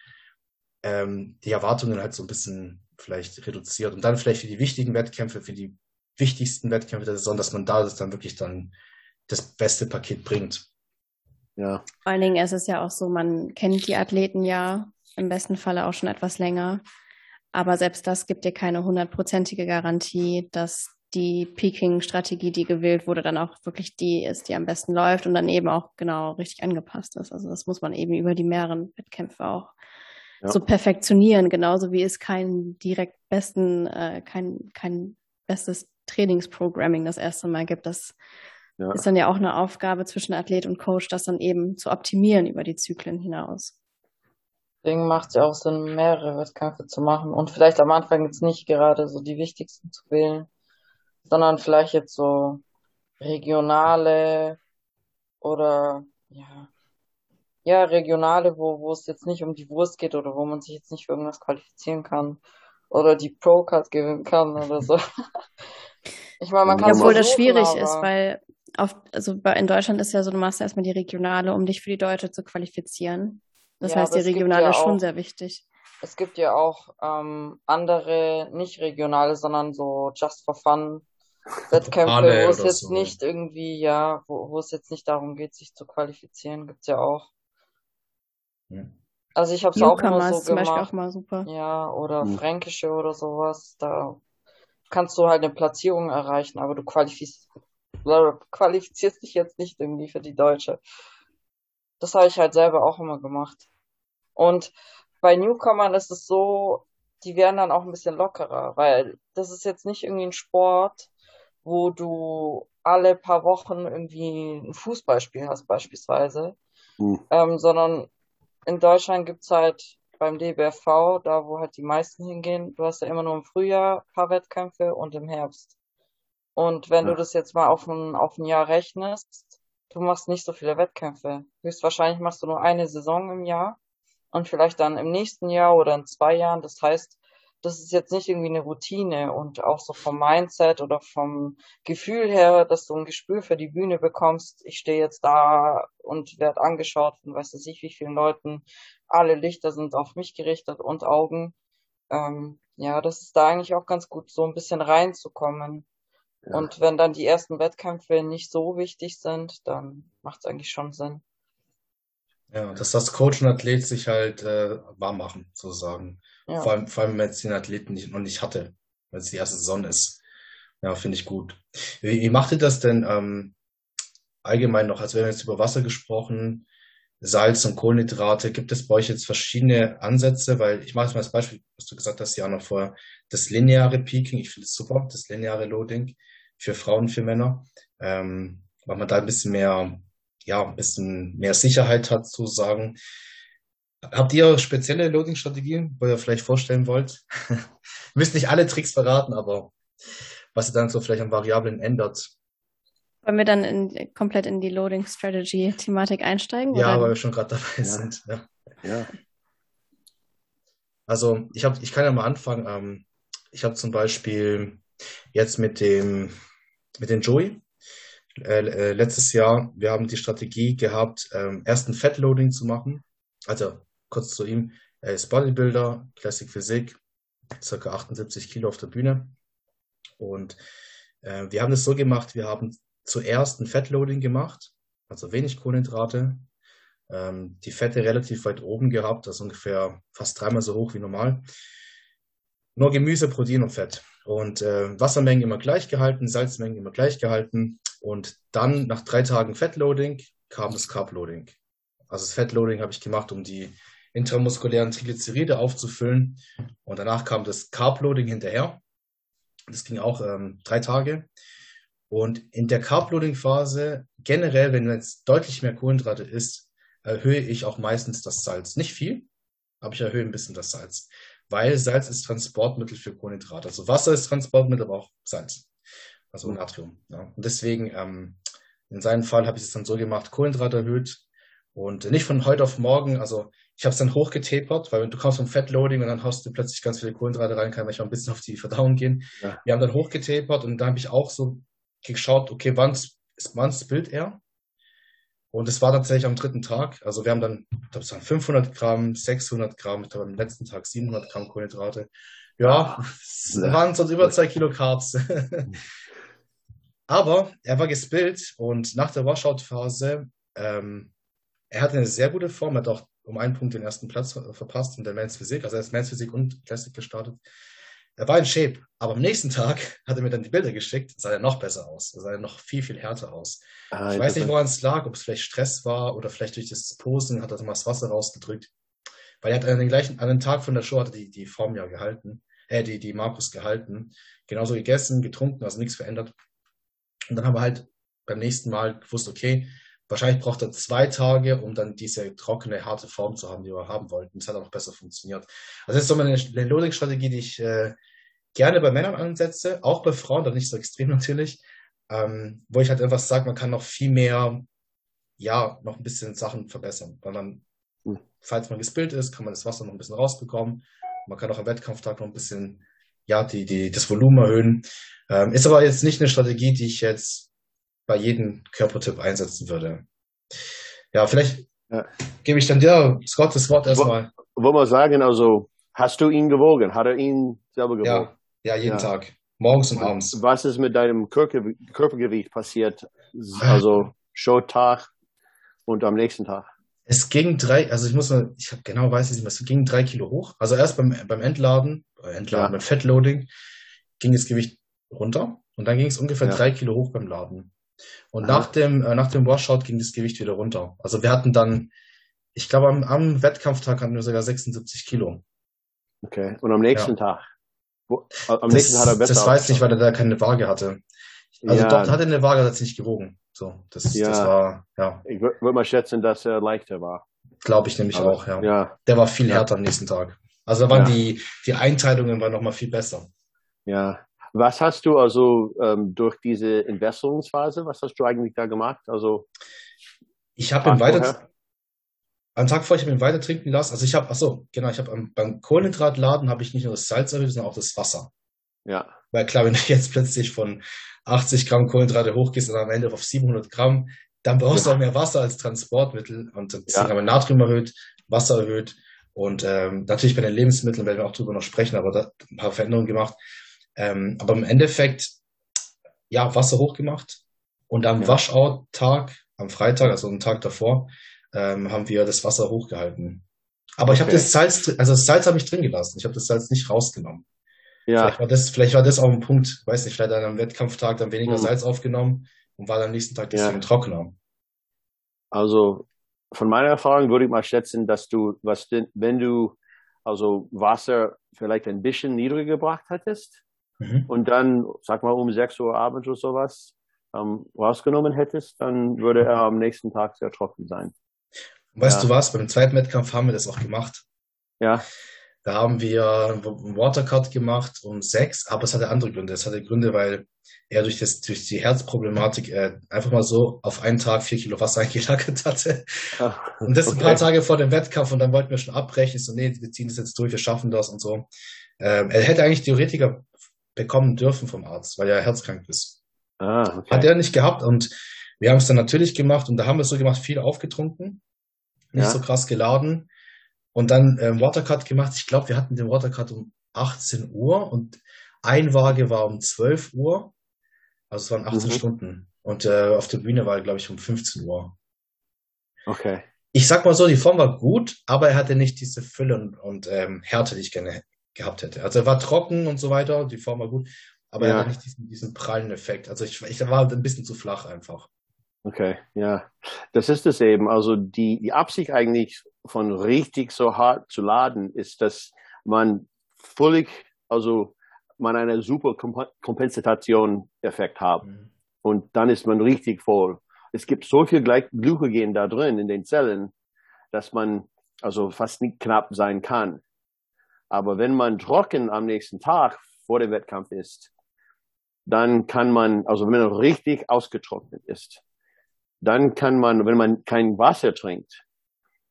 ähm, die Erwartungen halt so ein bisschen vielleicht reduziert und dann vielleicht für die wichtigen Wettkämpfe, für die wichtigsten Wettkämpfe der Saison, dass man da das dann wirklich dann das beste Paket bringt. Ja. Vor allen Dingen ist es ja auch so, man kennt die Athleten ja im besten Falle auch schon etwas länger. Aber selbst das gibt dir keine hundertprozentige Garantie, dass die Peaking-Strategie, die gewählt wurde, dann auch wirklich die ist, die am besten läuft und dann eben auch genau richtig angepasst ist. Also das muss man eben über die mehreren Wettkämpfe auch ja. so perfektionieren, genauso wie es keinen direkt besten, äh, kein, kein bestes Trainingsprogramming das erste Mal gibt. Das ja. ist dann ja auch eine Aufgabe zwischen Athlet und Coach, das dann eben zu optimieren über die Zyklen hinaus. Deswegen macht es ja auch Sinn, mehrere Wettkämpfe zu machen und vielleicht am Anfang jetzt nicht gerade so die wichtigsten zu wählen sondern vielleicht jetzt so regionale oder ja, ja, regionale, wo, wo es jetzt nicht um die Wurst geht oder wo man sich jetzt nicht für irgendwas qualifizieren kann oder die Pro-Card gewinnen kann oder so. ich meine, man kann Obwohl das schwierig aber... ist, weil auf, also in Deutschland ist ja so, du machst erstmal die regionale, um dich für die Deutsche zu qualifizieren. Das ja, heißt, die regionale ja ist schon sehr wichtig. Es gibt ja auch ähm, andere, nicht regionale, sondern so just for fun Wettkämpfe, wo es jetzt so. nicht irgendwie, ja, wo, wo es jetzt nicht darum geht, sich zu qualifizieren, gibt's ja auch. Also ich habe es auch immer so zum gemacht. Beispiel auch mal super. Ja, oder hm. Fränkische oder sowas. Da kannst du halt eine Platzierung erreichen, aber du qualifizierst, qualifizierst dich jetzt nicht irgendwie für die Deutsche. Das habe ich halt selber auch immer gemacht. Und bei Newcomern ist es so, die werden dann auch ein bisschen lockerer, weil das ist jetzt nicht irgendwie ein Sport, wo du alle paar Wochen irgendwie ein Fußballspiel hast beispielsweise, mhm. ähm, sondern in Deutschland gibt's halt beim DBFV, da wo halt die meisten hingehen, du hast ja immer nur im Frühjahr ein paar Wettkämpfe und im Herbst. Und wenn ja. du das jetzt mal auf ein, auf ein Jahr rechnest, du machst nicht so viele Wettkämpfe. Höchstwahrscheinlich machst du nur eine Saison im Jahr und vielleicht dann im nächsten Jahr oder in zwei Jahren. Das heißt, das ist jetzt nicht irgendwie eine Routine und auch so vom Mindset oder vom Gefühl her, dass du ein Gespür für die Bühne bekommst. Ich stehe jetzt da und werde angeschaut von weiß ich wie vielen Leuten. Alle Lichter sind auf mich gerichtet und Augen. Ähm, ja, das ist da eigentlich auch ganz gut, so ein bisschen reinzukommen. Ja. Und wenn dann die ersten Wettkämpfe nicht so wichtig sind, dann macht es eigentlich schon Sinn. Ja, dass das Coach und Athlet sich halt äh, warm machen, sozusagen. Ja. Vor, allem, vor allem, wenn es den Athleten nicht, noch nicht hatte, wenn es die erste Saison ist. Ja, finde ich gut. Wie, wie macht ihr das denn ähm, allgemein noch? Also wir haben jetzt über Wasser gesprochen, Salz und Kohlenhydrate. Gibt es bei euch jetzt verschiedene Ansätze? Weil ich mache jetzt mal das Beispiel, was du gesagt hast, ja noch vorher, das lineare Peaking. Ich finde es super, das lineare Loading für Frauen, für Männer. Ähm, weil man da ein bisschen mehr ja, ein bisschen mehr Sicherheit hat, sozusagen. Habt ihr spezielle Loading-Strategien, wo ihr vielleicht vorstellen wollt? ihr müsst nicht alle Tricks verraten, aber was ihr dann so vielleicht an Variablen ändert. Wollen wir dann in, komplett in die Loading-Strategy-Thematik einsteigen? Ja, oder? weil wir schon gerade dabei ja. sind. Ja. ja. Also ich habe, ich kann ja mal anfangen. Ähm, ich habe zum Beispiel jetzt mit dem mit dem Joey äh, äh, letztes Jahr, wir haben die Strategie gehabt, ähm, erst ein Fettloading zu machen. Also kurz zu ihm, er ist Bodybuilder, Classic Physik, circa 78 Kilo auf der Bühne. Und äh, wir haben das so gemacht, wir haben zuerst ein Fettloading gemacht, also wenig Kohlenhydrate, ähm, die Fette relativ weit oben gehabt, also ungefähr fast dreimal so hoch wie normal. Nur Gemüse, Protein und Fett. Und äh, Wassermengen immer gleich gehalten, Salzmengen immer gleich gehalten. Und dann nach drei Tagen Fettloading kam das Carbloading. Also das Fettloading habe ich gemacht, um die intramuskulären Triglyceride aufzufüllen. Und danach kam das Carbloading hinterher. Das ging auch ähm, drei Tage. Und in der Carbloading-Phase, generell, wenn jetzt deutlich mehr Kohlenhydrate isst, erhöhe ich auch meistens das Salz. Nicht viel, aber ich erhöhe ein bisschen das Salz. Weil Salz ist Transportmittel für Kohlenhydrate. Also Wasser ist Transportmittel, aber auch Salz also Natrium. Ja. Und deswegen, ähm, in seinem Fall habe ich es dann so gemacht, Kohlenhydrate erhöht und nicht von heute auf morgen, also ich habe es dann hochgetapert, weil wenn du kommst vom Fettloading und dann haust du plötzlich ganz viele Kohlenhydrate rein, kann manchmal ein bisschen auf die Verdauung gehen. Ja. Wir haben dann hochgetapert und da habe ich auch so geschaut, okay, wann wann spillt er? Und es war tatsächlich am dritten Tag. Also wir haben dann, ich glaube, es waren 500 Gramm, 600 Gramm, ich glaube am letzten Tag 700 Gramm Kohlenhydrate. Ja, es waren sonst über zwei Kilo Carbs. Aber er war gespillt und nach der Washout-Phase, ähm, er hatte eine sehr gute Form, er hat auch um einen Punkt den ersten Platz verpasst in der Men's Physik, also er ist Men's Physik und Classic gestartet. Er war in Shape, aber am nächsten Tag hat er mir dann die Bilder geschickt, sah er noch besser aus, sah er noch viel, viel härter aus. Ah, ich weiß nicht, woran es lag, ob es vielleicht Stress war oder vielleicht durch das Posen hat er mal das Wasser rausgedrückt. Weil er hat an den gleichen, an den Tag von der Show hat er die, die Form ja gehalten, äh, die, die Markus gehalten, genauso gegessen, getrunken, also nichts verändert. Und dann haben wir halt beim nächsten Mal gewusst, okay, wahrscheinlich braucht er zwei Tage, um dann diese trockene, harte Form zu haben, die wir haben wollten. Das hat auch noch besser funktioniert. Also das ist so eine, eine Loading-Strategie, die ich äh, gerne bei Männern ansetze, auch bei Frauen, dann nicht so extrem natürlich, ähm, wo ich halt einfach sage, man kann noch viel mehr, ja, noch ein bisschen Sachen verbessern. Weil man, mhm. falls man gespillt ist, kann man das Wasser noch ein bisschen rausbekommen. Man kann auch am Wettkampftag noch ein bisschen ja, die, die, das Volumen erhöhen. Ähm, ist aber jetzt nicht eine Strategie, die ich jetzt bei jedem Körpertyp einsetzen würde. Ja, vielleicht ja. gebe ich dann dir, Scott, das Wort erstmal. Wollen wir sagen, also, hast du ihn gewogen? Hat er ihn selber gewogen? Ja, ja jeden ja. Tag. Morgens und abends. Was ist mit deinem Körper, Körpergewicht passiert? Also, Showtag und am nächsten Tag? Es ging drei, also ich muss mal, ich habe genau weiß ich nicht es ging drei Kilo hoch. Also erst beim, beim Entladen, äh, Entladen, beim Fettloading ging das Gewicht runter und dann ging es ungefähr drei Kilo hoch beim Laden. Und nach dem, äh, nach dem Washout ging das Gewicht wieder runter. Also wir hatten dann, ich glaube, am, am Wettkampftag hatten wir sogar 76 Kilo. Okay. Und am nächsten Ja. Tag? Wo, am Das, nächsten hat er besser das weiß ich nicht, weil er da keine Waage hatte. Also Ja. doch, er hatte eine Waage, hat sich nicht gewogen. So, das, Ja. das war, ja, Ich würde würd mal schätzen, dass er leichter war. glaube ich nämlich Aber- auch, ja. Ja, Der war viel härter am nächsten Tag. Also da waren die, die Einteilungen waren nochmal viel besser. ja. Was hast du also ähm, durch diese Investungsphase, was hast du eigentlich da gemacht? Also, Ich habe ihn weiter, am Tag vorher, ich habe ihn weiter trinken lassen. Also ich habe, ach so, genau, ich habe beim Kohlenhydratladen habe ich nicht nur das Salz erhöht, sondern auch das Wasser. ja, Weil klar, wenn du jetzt plötzlich von 80 Gramm Kohlenhydrate hochgehst und am Ende auf 700 Gramm, dann brauchst du Ja. auch mehr Wasser als Transportmittel. Und deswegen Ja. haben wir Natrium erhöht, Wasser erhöht und ähm, natürlich bei den Lebensmitteln werden wir auch drüber noch sprechen, aber da ein paar Veränderungen gemacht. Ähm, aber im Endeffekt, ja, Wasser hochgemacht und am Ja. Washout-Tag, am Freitag, also einen Tag davor, ähm, haben wir das Wasser hochgehalten. Aber ich habe Okay. das Salz, also das Salz habe ich drin gelassen. Ich habe das Salz nicht rausgenommen. ja, Vielleicht war das, vielleicht war das auch ein Punkt, weiß nicht, vielleicht hat er am Wettkampftag dann weniger Hm. Salz aufgenommen und war dann am nächsten Tag Ja. deswegen trockener. Also von meiner Erfahrung würde ich mal schätzen, dass du, was denn, wenn du also Wasser vielleicht ein bisschen niedriger gebracht hättest Mhm. und dann, sag mal, um 6 Uhr abends oder sowas ähm, rausgenommen hättest, dann würde er am nächsten Tag sehr trocken sein. Weißt Ja. du was, beim zweiten Wettkampf haben wir das auch gemacht. Ja, Da haben wir einen Watercut gemacht um sechs, aber es hatte andere Gründe. Es hatte Gründe, weil er durch, das, durch die Herzproblematik äh, einfach mal so auf einen Tag vier Kilo Wasser eingelagert hatte. Und das ein paar Okay. Tage vor dem Wettkampf und dann wollten wir schon abbrechen. Ich so, nee, wir ziehen das jetzt durch, wir schaffen das und so. Ähm, er hätte eigentlich Theoretiker bekommen dürfen vom Arzt, weil er herzkrank ist. Ah, okay. Hat er nicht gehabt und wir haben es dann natürlich gemacht und da haben wir es so gemacht, viel aufgetrunken, nicht Ja. so krass geladen und dann ähm, Watercut gemacht. Ich glaube, wir hatten den Watercut um 18 Uhr und Einwaage war um 12 Uhr, also es waren 18 Mhm. Stunden und äh, auf der Bühne war er, glaube ich, um 15 Uhr. okay. Ich sag mal so, die Form war gut, aber er hatte nicht diese Fülle und, und ähm, Härte, die ich gerne gehabt hätte. Also er war trocken und so weiter, die Form war gut, aber er Ja. hatte nicht diesen, diesen prallen Effekt. Also ich, ich war ein bisschen zu flach einfach. Okay, ja. Das ist es eben. Also die, die Absicht eigentlich von richtig so hart zu laden ist, dass man völlig, also man eine super Komp- Kompensation-Effekt hat. Mhm. Und dann ist man richtig voll. Es gibt so viel Gly- Glykogen da drin in den Zellen, dass man also fast nicht knapp sein kann. Aber wenn man trocken am nächsten Tag vor dem Wettkampf ist, dann kann man, also wenn man richtig ausgetrocknet ist, dann kann man, wenn man kein Wasser trinkt,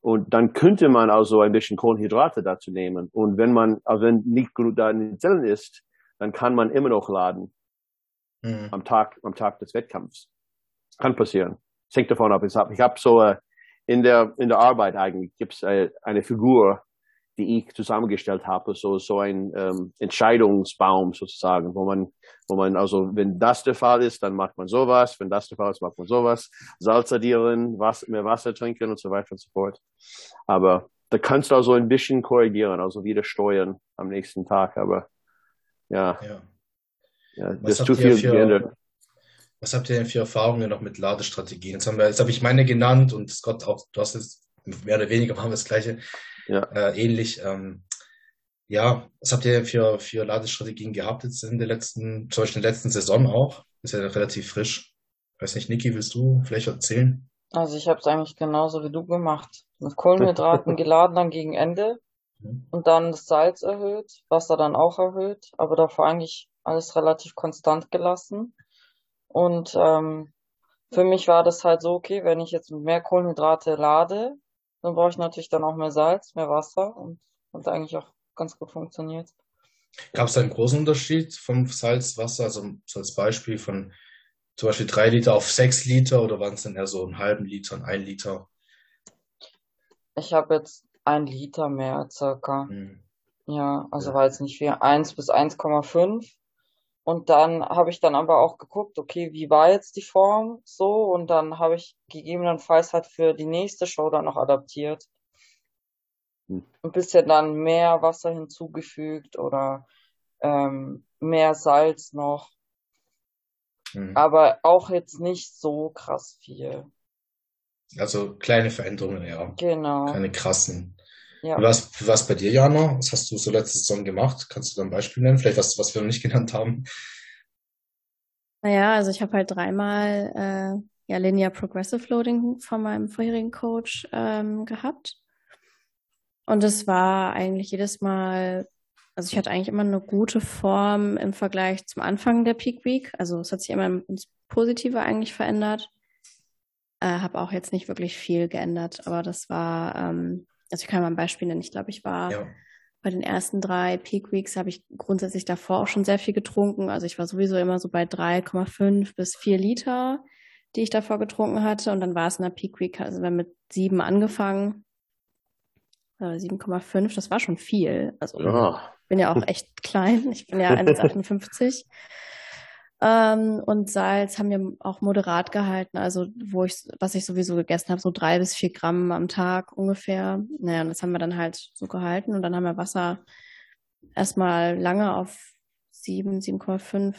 und dann könnte man also ein bisschen Kohlenhydrate dazu nehmen. Und wenn man, also wenn nicht da in den Zellen ist, dann kann man immer noch laden Mhm. am Tag, am Tag des Wettkampfs. Kann passieren. Es hängt davon ab. Ich habe hab so äh, in der in der Arbeit eigentlich gibt's äh, eine Figur, die ich zusammengestellt habe, so so ein ähm, Entscheidungsbaum sozusagen, wo man wo man also wenn das der Fall ist, dann macht man sowas, wenn das der Fall ist, macht man sowas, Salz addieren, was, mehr Wasser trinken und so weiter und so fort. Aber da kannst du also ein bisschen korrigieren, also wieder steuern am nächsten Tag. Aber ja, Ja. ja das zu viel für- geändert. Was habt ihr denn für Erfahrungen noch mit Ladestrategien? Jetzt haben wir, jetzt habe ich meine genannt und Scott auch, du hast jetzt mehr oder weniger machen wir das gleiche, Ja. äh, ähnlich. Ähm, ja, was habt ihr für, für Ladestrategien gehabt jetzt in der letzten, zum Beispiel in der letzten Saison auch? Ist ja relativ frisch. Weiß nicht, Niki, willst du vielleicht erzählen? Also ich habe es eigentlich genauso wie du gemacht. Mit Kohlenhydraten geladen dann gegen Ende Mhm. und dann das Salz erhöht, Wasser dann auch erhöht, aber davor eigentlich alles relativ konstant gelassen. Und ähm, für mich war das halt so, okay, wenn ich jetzt mit mehr Kohlenhydrate lade, dann brauche ich natürlich dann auch mehr Salz, mehr Wasser und hat eigentlich auch ganz gut funktioniert. Gab es da einen großen Unterschied vom Salz, Wasser, also so als Beispiel von zum Beispiel drei Liter auf sechs Liter oder waren es dann eher so einen halben Liter und ein Liter? Ich habe jetzt ein Liter mehr circa. Hm. Ja, also Ja. war jetzt nicht viel. 1 bis 1,5. Und dann habe ich dann aber auch geguckt, okay, wie war jetzt die Form so? Und dann habe ich gegebenenfalls halt für die nächste Show dann noch adaptiert. Hm. Ein bisschen dann mehr Wasser hinzugefügt oder ähm, mehr Salz noch. Mhm. Aber auch jetzt nicht so krass viel. Also kleine Veränderungen, ja. Genau. Keine krassen. Ja. Was, was bei dir, Jana? Was hast du so letzte Saison gemacht? Kannst du da ein Beispiel nennen? Vielleicht was, was wir noch nicht genannt haben? Naja, also ich habe halt dreimal äh, ja, Linear Progressive Loading von meinem vorherigen Coach ähm, gehabt. Und es war eigentlich jedes Mal, also ich hatte eigentlich immer eine gute Form im Vergleich zum Anfang der Peak Week. Also es hat sich immer ins Positive eigentlich verändert. Äh, habe auch jetzt nicht wirklich viel geändert, aber das war, ähm, also ich kann mal ein Beispiel nennen. Ich glaube, ich war ja. bei den ersten drei Peak Weeks habe ich grundsätzlich davor auch schon sehr viel getrunken. Also ich war sowieso immer so bei 3,5 bis 4 Liter, die ich davor getrunken hatte. Und dann war es in der Peak Week, also wir mit sieben angefangen. Äh, 7,5, das war schon viel. Also ja. ich bin ja auch echt klein. Ich bin ja 1,58. Ähm, und Salz haben wir auch moderat gehalten, also wo ich, was ich sowieso gegessen habe, so drei bis vier Gramm am Tag ungefähr. Naja, und das haben wir dann halt so gehalten und dann haben wir Wasser erstmal lange auf sieben, 7,5,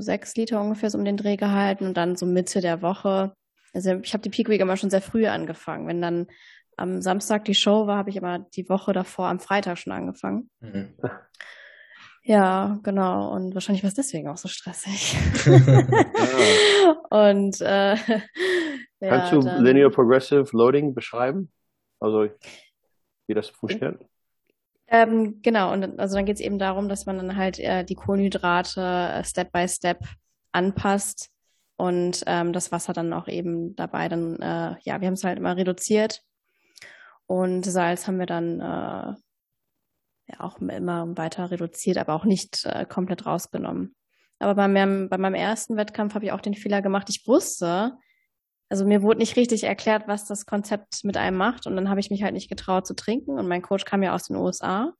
sechs Liter ungefähr so um den Dreh gehalten und dann so Mitte der Woche. Also ich habe die Peak Week immer schon sehr früh angefangen. Wenn dann am Samstag die Show war, habe ich immer die Woche davor am Freitag schon angefangen. Mhm. Ja, genau. Und wahrscheinlich war es deswegen auch so stressig. und äh, ja, Kannst du dann, Linear Progressive Loading beschreiben? Also wie das funktioniert? Ähm, genau, und also dann geht es eben darum, dass man dann halt äh, die Kohlenhydrate äh, Step by Step anpasst und ähm, das Wasser dann auch eben dabei dann, äh, ja, wir haben es halt immer reduziert und Salz haben wir dann äh, ja auch immer weiter reduziert, aber auch nicht äh, komplett rausgenommen. Aber bei meinem, bei meinem ersten Wettkampf habe ich auch den Fehler gemacht. Ich wusste, also mir wurde nicht richtig erklärt, was das Konzept mit einem macht. Und dann habe ich mich halt nicht getraut zu trinken. Und mein Coach kam ja aus den USA.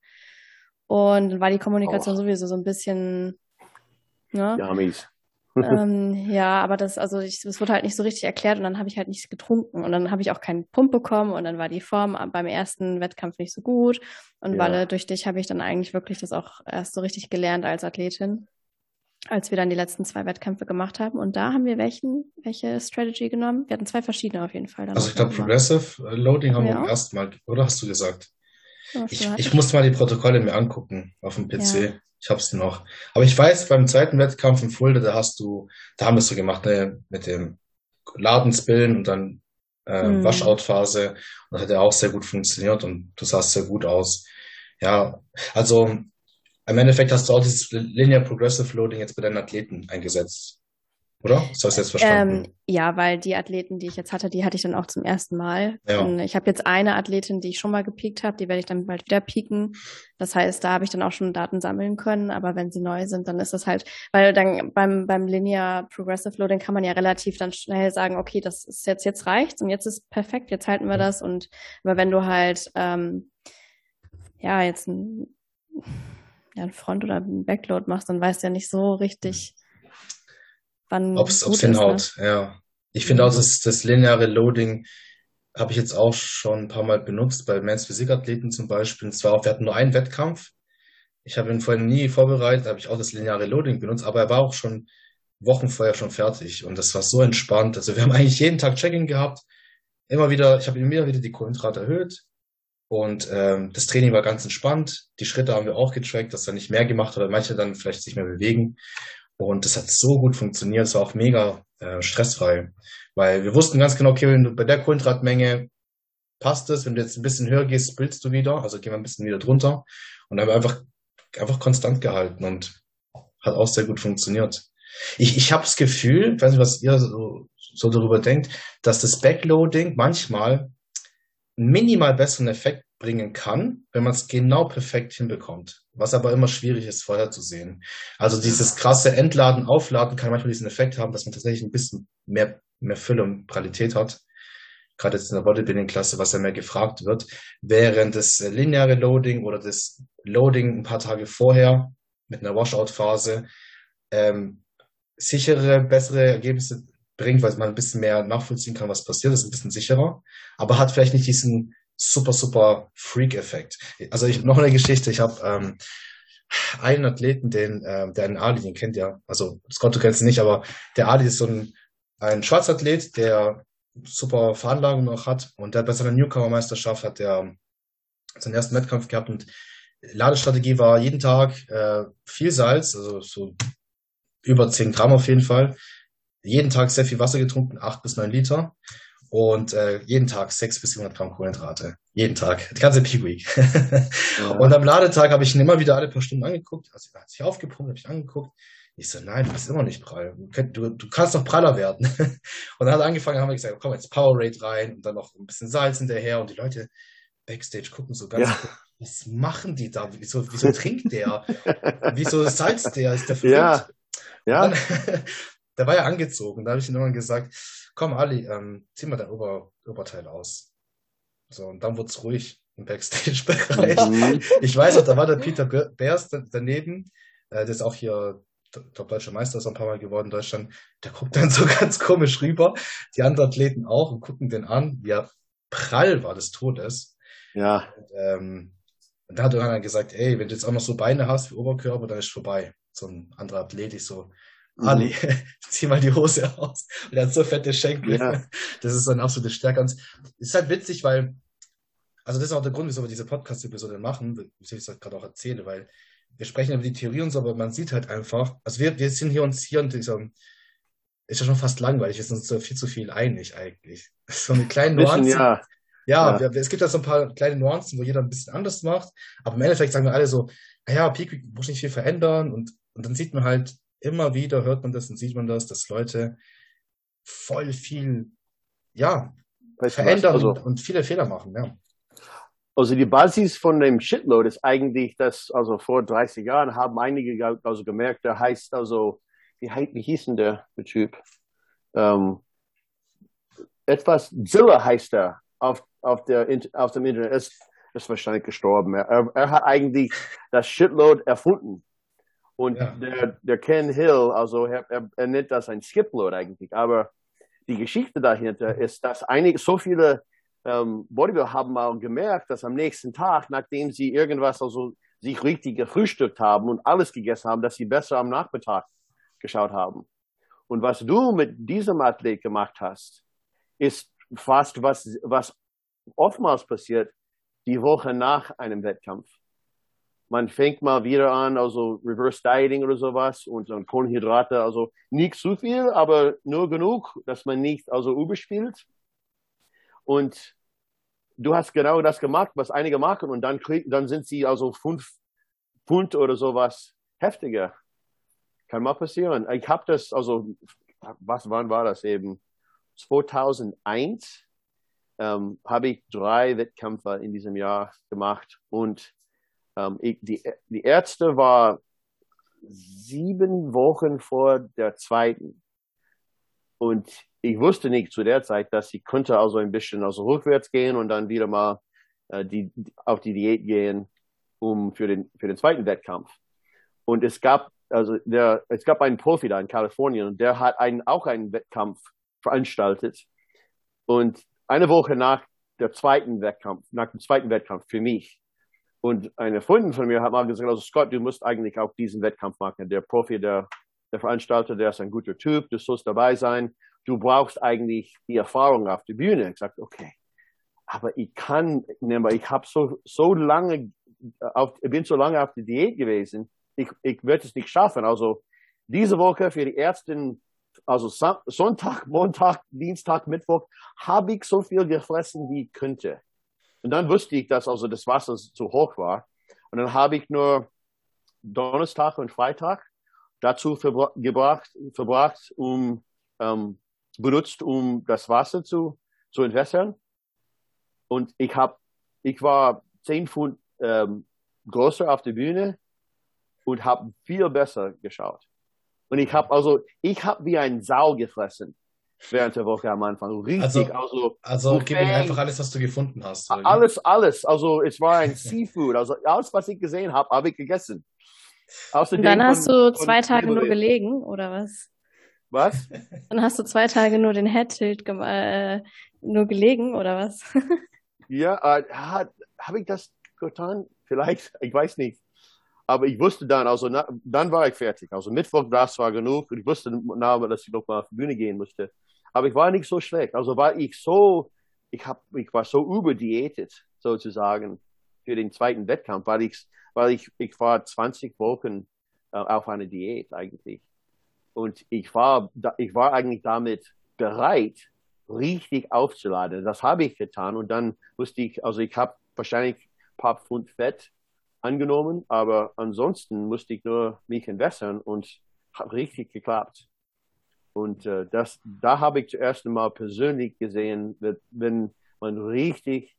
Und dann war die Kommunikation oh. sowieso so ein bisschen. Ne? Ja, mies ähm, ja, aber das, also ich, das wurde halt nicht so richtig erklärt und dann habe ich halt nichts getrunken und dann habe ich auch keinen Pump bekommen und dann war die Form beim ersten Wettkampf nicht so gut und ja. weil durch dich habe ich dann eigentlich wirklich das auch erst so richtig gelernt als Athletin, als wir dann die letzten zwei Wettkämpfe gemacht haben und da haben wir welchen, welche Strategy genommen? Wir hatten zwei verschiedene auf jeden Fall. also ich glaube Progressive Loading haben wir beim ersten Mal, oder hast du gesagt? ich, ich musste mal die Protokolle mir angucken auf dem PC. Ja. Ich hab's noch. Aber ich weiß, beim zweiten Wettkampf in Fulda, da hast du, da haben wir es so gemacht, ne, mit dem Ladenspillen und dann äh, mhm. Washout-Phase. Und das hat ja auch sehr gut funktioniert und du sahst sehr gut aus. Ja, also im Endeffekt hast du auch dieses Linear Progressive Loading jetzt bei deinen Athleten eingesetzt. Oder? Ist das jetzt verstanden? Ähm, ja, weil die Athleten, die ich jetzt hatte, die hatte ich dann auch zum ersten Mal. Ja. Und ich habe jetzt eine Athletin, die ich schon mal gepiekt habe, die werde ich dann bald wieder pieken. Das heißt, da habe ich dann auch schon Daten sammeln können. Aber wenn sie neu sind, dann ist das halt, weil dann beim, beim Linear Progressive Loading kann man ja relativ dann schnell sagen, okay, das ist jetzt, jetzt reicht's und jetzt ist perfekt, jetzt halten wir das. Und aber wenn du halt ähm, ja jetzt ein, ja, ein Front- oder ein Backload machst, dann weißt du ja nicht so richtig, wann Ob es hinhaut, ne? ja. Ich finde auch, dass das lineare Loading habe ich jetzt auch schon ein paar Mal benutzt, bei Men's Physikathleten zum Beispiel. Und zwar auch, wir hatten nur einen Wettkampf. Ich habe ihn vorhin nie vorbereitet, habe ich auch das lineare Loading benutzt, aber er war auch schon Wochen vorher schon fertig und das war so entspannt. Also wir haben eigentlich jeden Tag Check-in gehabt, immer wieder, ich habe immer wieder die Kohlenhydrate erhöht und ähm, das Training war ganz entspannt. Die Schritte haben wir auch getrackt, dass er nicht mehr gemacht hat, oder manche dann vielleicht sich mehr bewegen. Und das hat so gut funktioniert, es war auch mega äh, stressfrei. Weil wir wussten ganz genau, okay, wenn du bei der Kohlenhydratmenge passt es, wenn du jetzt ein bisschen höher gehst, spillst du wieder, also gehen wir ein bisschen wieder drunter. Und haben einfach, einfach konstant gehalten und hat auch sehr gut funktioniert. Ich, ich habe das Gefühl, ich weiß nicht, was ihr so, so darüber denkt, dass das Backloading manchmal minimal besseren Effekt bringen kann, wenn man es genau perfekt hinbekommt. Was aber immer schwierig ist, vorherzusehen. Also dieses krasse Entladen, Aufladen kann manchmal diesen Effekt haben, dass man tatsächlich ein bisschen mehr, mehr Fülle und Qualität hat. Gerade jetzt in der Bodybuilding-Klasse, was ja mehr gefragt wird. Während das lineare Loading oder das Loading ein paar Tage vorher mit einer Washout-Phase ähm, sichere, bessere Ergebnisse bringt, weil man ein bisschen mehr nachvollziehen kann, was passiert, das ist ein bisschen sicherer, aber hat vielleicht nicht diesen super, super Freak-Effekt. Also ich, noch eine Geschichte, ich habe ähm, einen Athleten, den, äh, der einen Ali, den kennt ja. Also Scott, du kennst ihn nicht, aber der Ali ist so ein, ein Schwarzathlet, der super Veranlagung noch hat. Und der bei seiner Newcomer-Meisterschaft hat der seinen ersten Wettkampf gehabt und Ladestrategie war jeden Tag äh, viel Salz, also so über 10 Gramm auf jeden Fall. Jeden Tag sehr viel Wasser getrunken, 8 bis 9 Liter. Und äh, jeden Tag 6 bis 700 Gramm Kohlenhydrate. Jeden Tag. Die ganze Peak Week. ja. Und am Ladetag habe ich ihn immer wieder alle paar Stunden angeguckt. Also er hat sich aufgepumpt, habe ich angeguckt. Ich so, nein, du bist immer nicht prall. Du, du kannst noch praller werden. und dann hat er angefangen, haben wir gesagt, komm jetzt Power Rate rein und dann noch ein bisschen Salz hinterher. Und die Leute Backstage gucken so ganz, ja. was machen die da? Wieso, wieso trinkt der? wieso salzt der? Ist der verrückt? Ja. ja. Dann, der war ja angezogen. Da habe ich ihm irgendwann gesagt, komm Ali, ähm, zieh mal dein Ober, Oberteil aus. So, und dann wurde es ruhig im Backstage-Bereich. Mhm. Ich weiß auch, da war der Peter Beers daneben, äh, der ist auch hier top deutscher Meister, ist ein paar Mal geworden in Deutschland. Der guckt dann so ganz komisch rüber. Die anderen Athleten auch und gucken den an, wie er prall war des Todes. Ja. Und, ähm, da hat irgendwann gesagt, ey, wenn du jetzt auch noch so Beine hast wie Oberkörper, dann ist vorbei. So ein anderer Athlet, ich so, mhm. Ali, zieh mal die Hose aus. Und er hat so fette Schenkel. Ja. Das ist so ein absolute Stärke. Und es ist halt witzig, weil, also das ist auch der Grund, wieso wir diese Podcast-Episode machen, wie ich es gerade auch erzähle, weil wir sprechen über die Theorie und so, aber man sieht halt einfach, also wir, wir sind hier uns hier und dieser, ist ja schon fast langweilig, wir sind uns so viel zu viel einig eigentlich. So eine kleine Nuance. Ja. Ja, ja. Wir, es gibt da so ein paar kleine Nuancen, wo jeder ein bisschen anders macht, aber im Endeffekt sagen wir alle so, naja, Peak Week muss nicht viel verändern und, und dann sieht man halt immer wieder, hört man das und sieht man das, dass Leute voll viel, ja, weißt verändern also, und, viele Fehler machen, ja. Also die Basis von dem Shitload ist eigentlich, dass also vor 30 Jahren haben einige also gemerkt, der heißt also, wie, wie hieß denn der, Typ? Ähm, etwas Zilla heißt er auf auf, der, auf dem Internet ist, ist wahrscheinlich gestorben. Er, er hat eigentlich das Shitload erfunden. Und ja. der, der Ken Hill, also er, er, er nennt das ein Skipload eigentlich. Aber die Geschichte dahinter ist, dass einige, so viele ähm, Bodybuilder haben mal gemerkt, dass am nächsten Tag, nachdem sie irgendwas, also sich richtig gefrühstückt haben und alles gegessen haben, dass sie besser am Nachmittag geschaut haben. Und was du mit diesem Athlet gemacht hast, ist fast was, was oftmals passiert die Woche nach einem Wettkampf. Man fängt mal wieder an, also Reverse Dieting oder sowas und dann Kohlenhydrate, also nicht zu viel, aber nur genug, dass man nicht also überspielt. Und du hast genau das gemacht, was einige machen und dann, krieg, dann sind sie also fünf Pfund oder sowas heftiger. Kann mal passieren. Ich habe das, also, was, wann war das eben? 2001 ähm, habe ich drei Wettkämpfe in diesem Jahr gemacht und ähm, ich, die, die erste war sieben Wochen vor der zweiten. Und ich wusste nicht zu der Zeit, dass ich könnte also ein bisschen also rückwärts gehen und dann wieder mal äh, die, auf die Diät gehen, um für den, für den zweiten Wettkampf. Und es gab, also der, es gab einen Profi da in Kalifornien und der hat einen, auch einen Wettkampf veranstaltet. Und eine Woche nach der zweiten Wettkampf, nach dem zweiten Wettkampf für mich. Und eine Freundin von mir hat mal gesagt, also Scott, du musst eigentlich auch diesen Wettkampf machen. Der Profi, der, der Veranstalter, der ist ein guter Typ, du sollst dabei sein. Du brauchst eigentlich die Erfahrung auf der Bühne. Ich sagte, okay. Aber ich kann, ich habe so, so lange, auf, ich bin so lange auf der Diät gewesen, ich, ich werde es nicht schaffen. Also diese Woche für die ersten also Sonntag, Montag, Dienstag, Mittwoch, habe ich so viel gefressen, wie ich könnte. Und dann wusste ich, dass also das Wasser zu hoch war. Und dann habe ich nur Donnerstag und Freitag dazu verbra gebracht, verbracht, um ähm, benutzt, um das Wasser zu, zu entwässern. Und ich habe, ich war zehn Pfund ähm, größer auf der Bühne und habe viel besser geschaut. Und ich habe also, ich habe wie ein Sau gefressen während der Woche am Anfang. Richtig, also, also, also gib ihm einfach alles, was du gefunden hast. Oder? Alles, alles. Also es war ein Seafood. Also alles, was ich gesehen habe, habe ich gegessen. Außerdem Und dann hast von, du zwei Tage nur gelegen, oder was? Was? Dann hast du zwei Tage nur den Head-Tilt äh, nur gelegen, oder was? ja, äh, habe ich das getan? Vielleicht, ich weiß nicht. aber ich wusste dann, also na, dann war ich fertig. Also Mittwoch, das war genug. Und ich wusste, dass ich noch mal auf die Bühne gehen musste. Aber ich war nicht so schlecht. Also war ich so, ich, hab, ich war so überdiätet, sozusagen, für den zweiten Wettkampf, weil ich, weil ich, ich war 20 Wochen äh, auf einer Diät eigentlich. Und ich war, ich war eigentlich damit bereit, richtig aufzuladen. Das habe ich getan. Und dann wusste ich, also ich habe wahrscheinlich ein paar Pfund Fett angenommen, aber ansonsten musste ich nur mich entwässern und hat richtig geklappt. Und äh, das, da habe ich zuerst einmal persönlich gesehen, wenn man richtig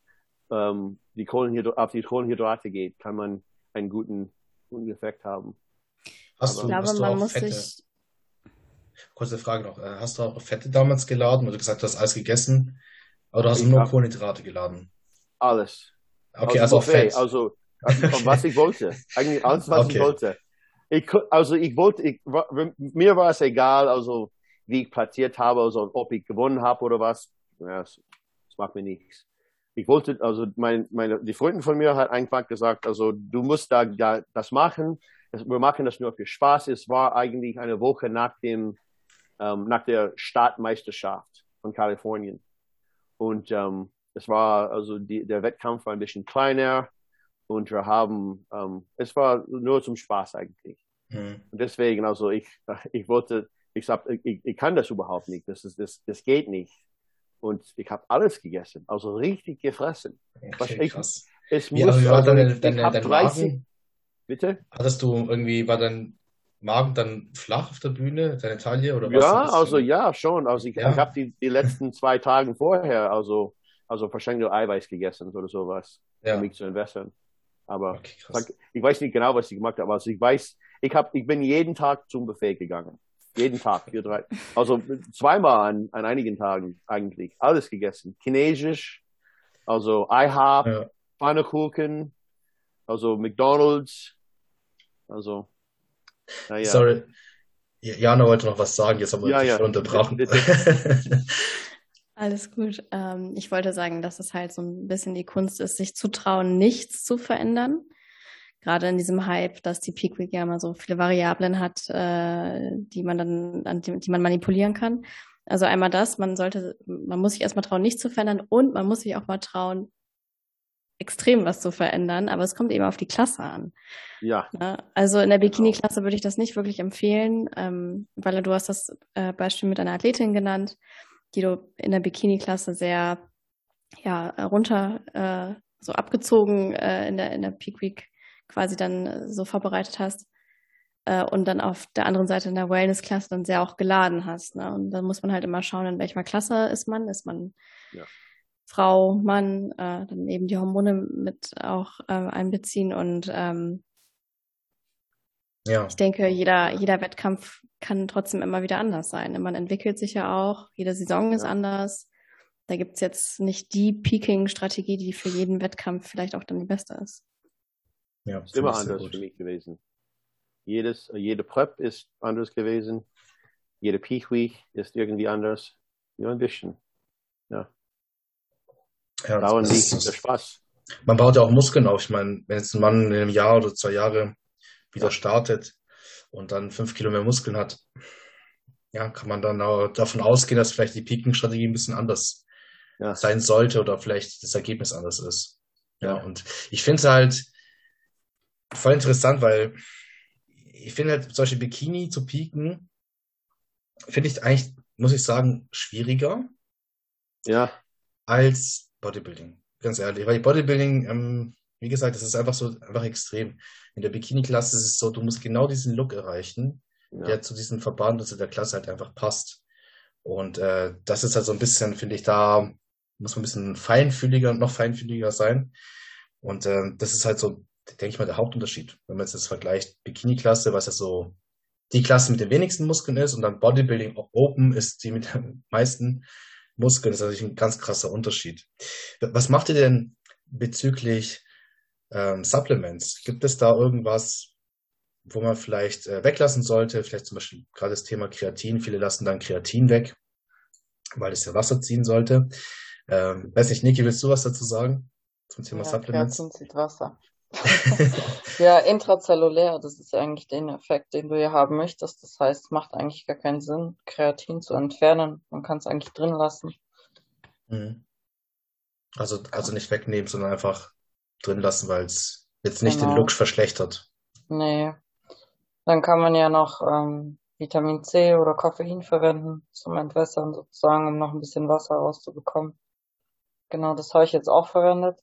ähm, die auf die Kohlenhydrate geht, kann man einen guten, guten Effekt haben. Hast du, ich glaube, hast man muss Fette? sich. Kurze Frage noch. Äh, hast du auch Fette damals geladen oder gesagt, du hast alles gegessen? Oder hast ich du nur Kohlenhydrate geladen? Alles. Okay, also, also Fett. Also, also was ich wollte. Eigentlich alles, was okay. ich wollte. Ich, also ich wollte, ich, mir war es egal, also wie ich platziert habe, also ob ich gewonnen habe oder was. Ja, das, das macht mir nichts. Ich wollte, also mein, meine, die Freundin von mir hat einfach gesagt, also du musst da, da das machen. Wir machen das nur für Spaß. Es war eigentlich eine Woche nach dem, ähm, nach der Stadtmeisterschaft von Kalifornien. Und ähm, es war, also die, der Wettkampf war ein bisschen kleiner und wir haben, ähm, es war nur zum Spaß eigentlich. Mhm. Und deswegen, also ich, ich wollte, ich sag, ich, ich kann das überhaupt nicht, das, ist, das, das geht nicht. Und ich habe alles gegessen, also richtig gefressen. Okay, ich, krass. Es muss, ja, also, deine, ich, deine, dein 30, Magen, bitte? Hattest du irgendwie, war dein Magen dann flach auf der Bühne, deine Taille oder was? Ja, also ja, schon. Also ich, ja. ich habe die, die letzten zwei Tage vorher, also, also wahrscheinlich nur Eiweiß gegessen oder sowas, ja. um mich zu entwässern. Aber okay, ich weiß nicht genau, was ich gemacht habe. Also ich weiß, ich, hab, ich bin jeden Tag zum Buffet gegangen. Jeden Tag, vier, drei. Also zweimal an, an einigen Tagen eigentlich. Alles gegessen. Chinesisch, also IHOP, ja. Pfannkuchen, also McDonalds. Also, naja. Sorry. Jana wollte noch was sagen, jetzt haben wir ja, dich ja. unterbrochen. Alles gut. Ähm, ich wollte sagen, dass es halt so ein bisschen die Kunst ist, sich zu trauen, nichts zu verändern. Gerade in diesem Hype, dass die Peak Week ja immer so viele Variablen hat, äh, die man dann, an die, die man manipulieren kann. Also einmal das, man sollte, man muss sich erstmal trauen, nichts zu verändern und man muss sich auch mal trauen, extrem was zu verändern, aber es kommt eben auf die Klasse an. Ja. Also in der genau. Bikini-Klasse würde ich das nicht wirklich empfehlen, ähm, weil du hast das äh, Beispiel mit einer Athletin genannt die du in der Bikini-Klasse sehr ja, runter, äh, so abgezogen äh, in, der, in der Peak Week quasi dann äh, so vorbereitet hast äh, und dann auf der anderen Seite in der Wellness-Klasse dann sehr auch geladen hast. Ne? Und dann muss man halt immer schauen, in welcher Klasse ist man. Ist man ja. Frau, Mann, äh, dann eben die Hormone mit auch äh, einbeziehen und ähm, ja. ich denke, jeder, jeder Wettkampf kann trotzdem immer wieder anders sein. Man entwickelt sich ja auch, jede Saison ist anders. Da gibt es jetzt nicht die Peaking-Strategie, die für jeden Wettkampf vielleicht auch dann die beste ist. Ja, ist immer anders für mich gewesen. Jedes, jede Prep ist anders gewesen. Jede Peak Week ist irgendwie anders. Nur ein bisschen. Ja. Ja, Dauern nicht, der Spaß. Man baut ja auch Muskeln auf. Ich meine, wenn jetzt ein Mann in einem Jahr oder zwei Jahre wieder ja. startet, und dann fünf Kilo mehr Muskeln hat, ja, kann man dann auch davon ausgehen, dass vielleicht die Peaking-Strategie ein bisschen anders ja. sein sollte oder vielleicht das Ergebnis anders ist. Ja, ja. und ich finde es halt voll interessant, weil ich finde halt solche Bikini zu pieken, finde ich eigentlich, muss ich sagen, schwieriger. Ja. Als Bodybuilding. Ganz ehrlich, weil Bodybuilding, ähm, wie gesagt, das ist einfach so, einfach extrem. In der Bikini-Klasse ist es so, du musst genau diesen Look erreichen, ja. der zu diesem Verband und zu der Klasse halt einfach passt. Und äh, das ist halt so ein bisschen, finde ich, da muss man ein bisschen feinfühliger und noch feinfühliger sein. Und äh, das ist halt so, denke ich mal, der Hauptunterschied. Wenn man jetzt das vergleicht, Bikini-Klasse, was ja so die Klasse mit den wenigsten Muskeln ist und dann Bodybuilding Open ist die mit den meisten Muskeln. Das ist natürlich ein ganz krasser Unterschied. Was macht ihr denn bezüglich ähm, Supplements. Gibt es da irgendwas, wo man vielleicht äh, weglassen sollte? Vielleicht zum Beispiel gerade das Thema Kreatin. Viele lassen dann Kreatin weg, weil es ja Wasser ziehen sollte. Ähm, weiß nicht, Niki, willst du was dazu sagen zum Thema ja, Supplements? Kreatin zieht Wasser. ja, intrazellulär, das ist eigentlich den Effekt, den du ja haben möchtest. Das heißt, es macht eigentlich gar keinen Sinn, Kreatin zu entfernen. Man kann es eigentlich drin lassen. Mhm. Also, also nicht wegnehmen, sondern einfach drin lassen, weil es jetzt nicht Genau. den Look verschlechtert. Nee. Dann kann man ja noch ähm, Vitamin C oder Koffein verwenden zum Entwässern sozusagen, um noch ein bisschen Wasser rauszubekommen. Genau, das habe ich jetzt auch verwendet.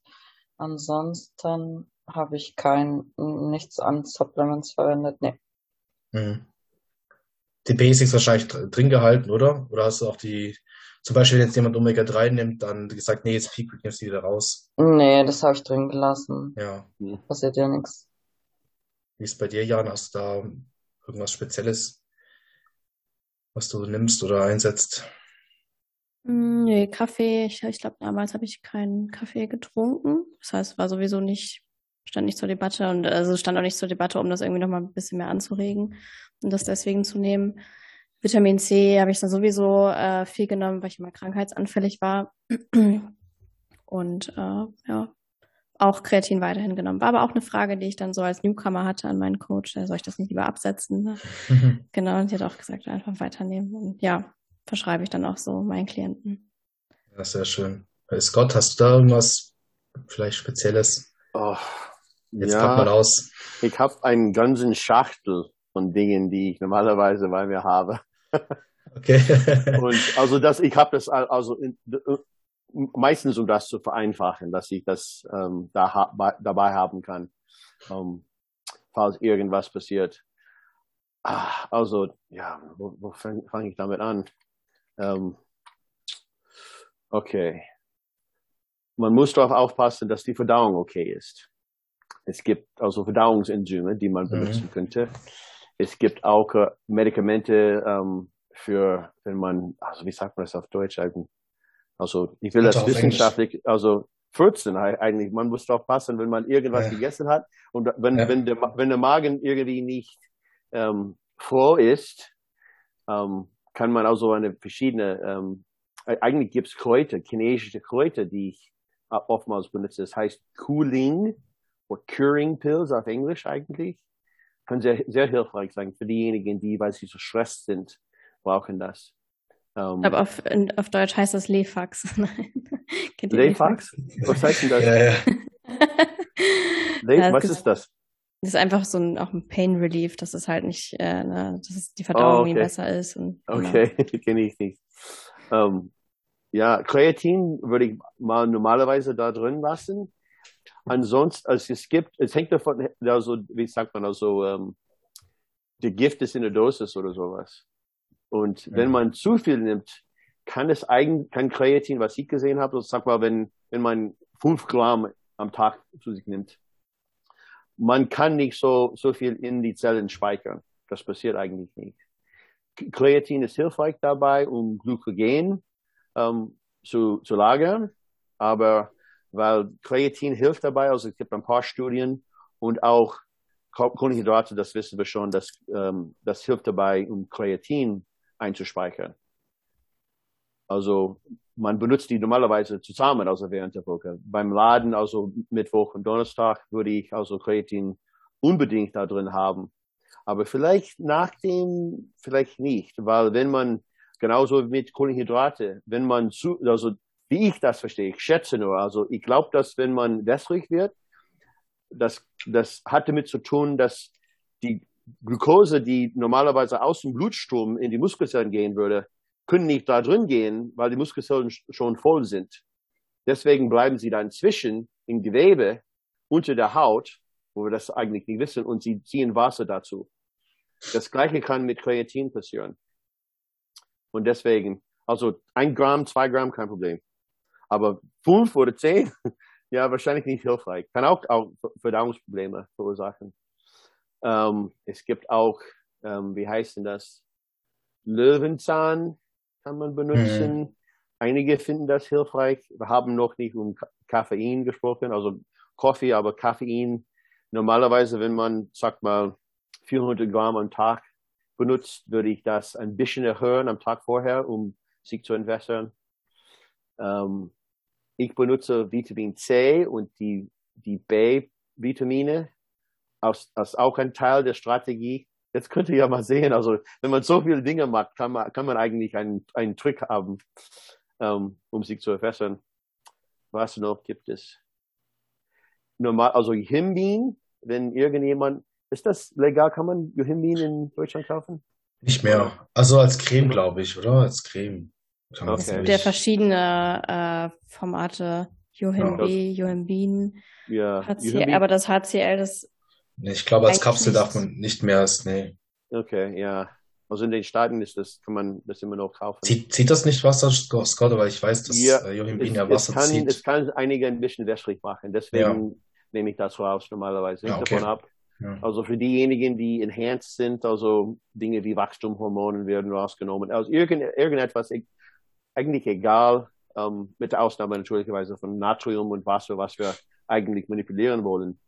Ansonsten habe ich kein nichts an Supplements verwendet. Nee. Mhm. Die Basics wahrscheinlich dr- drin gehalten, oder? Oder hast du auch die, zum Beispiel, wenn jetzt jemand Omega-3 nimmt, dann gesagt, nee, jetzt Peak nimmst du wieder raus. Nee, das habe ich drin gelassen. Ja. Passiert ja nichts. Wie ist bei dir, Jan? Hast du da irgendwas Spezielles, was du nimmst oder einsetzt? Mm, Nee, Kaffee. Ich, ich glaube, damals habe ich keinen Kaffee getrunken. Das heißt, war sowieso nicht, stand nicht zur Debatte und also stand auch nicht zur Debatte, um das irgendwie nochmal ein bisschen mehr anzuregen und das deswegen zu nehmen. Vitamin C habe ich dann sowieso äh, viel genommen, weil ich immer krankheitsanfällig war. Und äh, ja, auch Kreatin weiterhin genommen. War aber auch eine Frage, die ich dann so als Newcomer hatte an meinen Coach. äh, Soll ich das nicht lieber absetzen? Ne? Genau, und die hat auch gesagt, einfach weiternehmen. Und ja, verschreibe ich dann auch so meinen Klienten. Ja, sehr schön. Scott, hast du da irgendwas vielleicht Spezielles? Oh, Jetzt packt man ja, aus. ich habe einen ganzen Schachtel von Dingen, die ich normalerweise bei mir habe. Okay. Und also das, ich habe das al- also in, äh, meistens, um das zu vereinfachen, dass ich das ähm, da ha bei, dabei haben kann, ähm, falls irgendwas passiert. Ah, also ja, wo, wo fange fang ich damit an? Ähm, okay, man muss darauf aufpassen, dass die Verdauung okay ist. Es gibt also Verdauungsenzyme, die man Mhm. benutzen könnte. Es gibt auch äh, Medikamente ähm, für, wenn man, also wie sagt man das auf Deutsch eigentlich? Also ich will das auf Englisch. wissenschaftlich, also 14 ei- eigentlich. Man muss darauf passen, wenn man irgendwas Ja. gegessen hat und wenn, Ja. wenn, der, wenn der Magen irgendwie nicht ähm, voll ist, ähm, kann man also eine verschiedene, ähm, e- eigentlich gibt es Kräuter, chinesische Kräuter, die ich äh, oftmals benutze. Das heißt Cooling oder Curing Pills auf Englisch eigentlich. Kann sehr, sehr hilfreich sein für diejenigen, die, weil sie so stressed sind, brauchen das. Ähm, Ich glaube, auf, in, auf Deutsch heißt das Lefax. Nein. Lefax? Was heißt denn das? Ja, ja. Le Ja, was ist das? Das ist einfach so ein, auch ein Pain Relief, dass es halt nicht, äh, ne, dass es die Verdauung Oh, okay. besser ist. Und, genau. Okay, kenne ich nicht. Ähm, ja, Kreatin würde ich mal normalerweise da drin lassen. Ansonsten, also es gibt, es hängt davon, also, wie sagt man, also, ähm, der Gift ist in der Dosis oder sowas. Und wenn Mhm. man zu viel nimmt, kann es eigentlich, kann Kreatin, was ich gesehen habe, also sag mal, wenn, wenn man fünf Gramm am Tag zu sich nimmt, man kann nicht so, so viel in die Zellen speichern. Das passiert eigentlich nicht. Kreatin ist hilfreich dabei, um Glykogen ähm, zu, zu lagern, aber weil Kreatin hilft dabei, also es gibt ein paar Studien und auch Ko- Kohlenhydrate, das wissen wir schon, das, ähm, das hilft dabei, um Kreatin einzuspeichern. Also man benutzt die normalerweise zusammen, also während der Woche. Beim Laden, also Mittwoch und Donnerstag, würde ich also Kreatin unbedingt da drin haben. Aber vielleicht nach dem, vielleicht nicht, weil wenn man, genauso mit Kohlenhydrate, wenn man zu, also wie ich das verstehe, ich schätze nur, also ich glaube, dass wenn man wässrig wird, das, das hat damit zu tun, dass die Glucose, die normalerweise aus dem Blutstrom in die Muskelzellen gehen würde, können nicht da drin gehen, weil die Muskelzellen sch- schon voll sind. Deswegen bleiben sie dann zwischen im Gewebe unter der Haut, wo wir das eigentlich nicht wissen, und sie ziehen Wasser dazu. Das gleiche kann mit Kreatin passieren. Und deswegen, also ein Gramm, zwei Gramm, kein Problem. Aber fünf oder zehn, ja, wahrscheinlich nicht hilfreich. Kann auch, auch Verdauungsprobleme verursachen. Ähm, es gibt auch, ähm, wie heißt denn das? Löwenzahn kann man benutzen. Einige finden das hilfreich. Wir haben noch nicht um Ka- Koffein gesprochen, also Kaffee, aber Koffein. Normalerweise, wenn man, sagt mal, 400 Gramm am Tag benutzt, würde ich das ein bisschen erhöhen am Tag vorher, um sich zu entwässern. Ähm, ich benutze Vitamin C und die, die B Vitamine als, als auch ein Teil der Strategie. Jetzt könnt ihr ja mal sehen, also wenn man so viele Dinge macht, kann man, kann man eigentlich einen, einen Trick haben, ähm, um sich zu verbessern. Was noch gibt es? Normal, also Himbeeren, wenn irgendjemand, ist das legal, kann man Himbeeren in Deutschland kaufen? Nicht mehr. Also als Creme, glaube ich, oder? Als Creme. Okay. Es gibt ja verschiedene äh, Formate. Johin B, Johin Bean, ja, HCL, aber das HCL, das. Nee, ich glaube, als Kapsel darf man nicht mehr als, nee. Okay, ja. Also in den Staaten ist das, kann man das immer noch kaufen. Zieht, zieht das nicht Wasser, Scott, weil ich weiß, dass ja, äh, ja Wasser es kann, zieht. Es kann einige ein bisschen wässrig machen, deswegen ja. nehme ich das raus normalerweise. Nicht okay. davon ab. Ja. Also für diejenigen, die enhanced sind, also Dinge wie Wachstumhormonen werden rausgenommen. Also irgend, irgendetwas, eigentlich egal, ähm, mit der Ausnahme natürlicherweise von Natrium und Wasser, was wir eigentlich manipulieren wollen.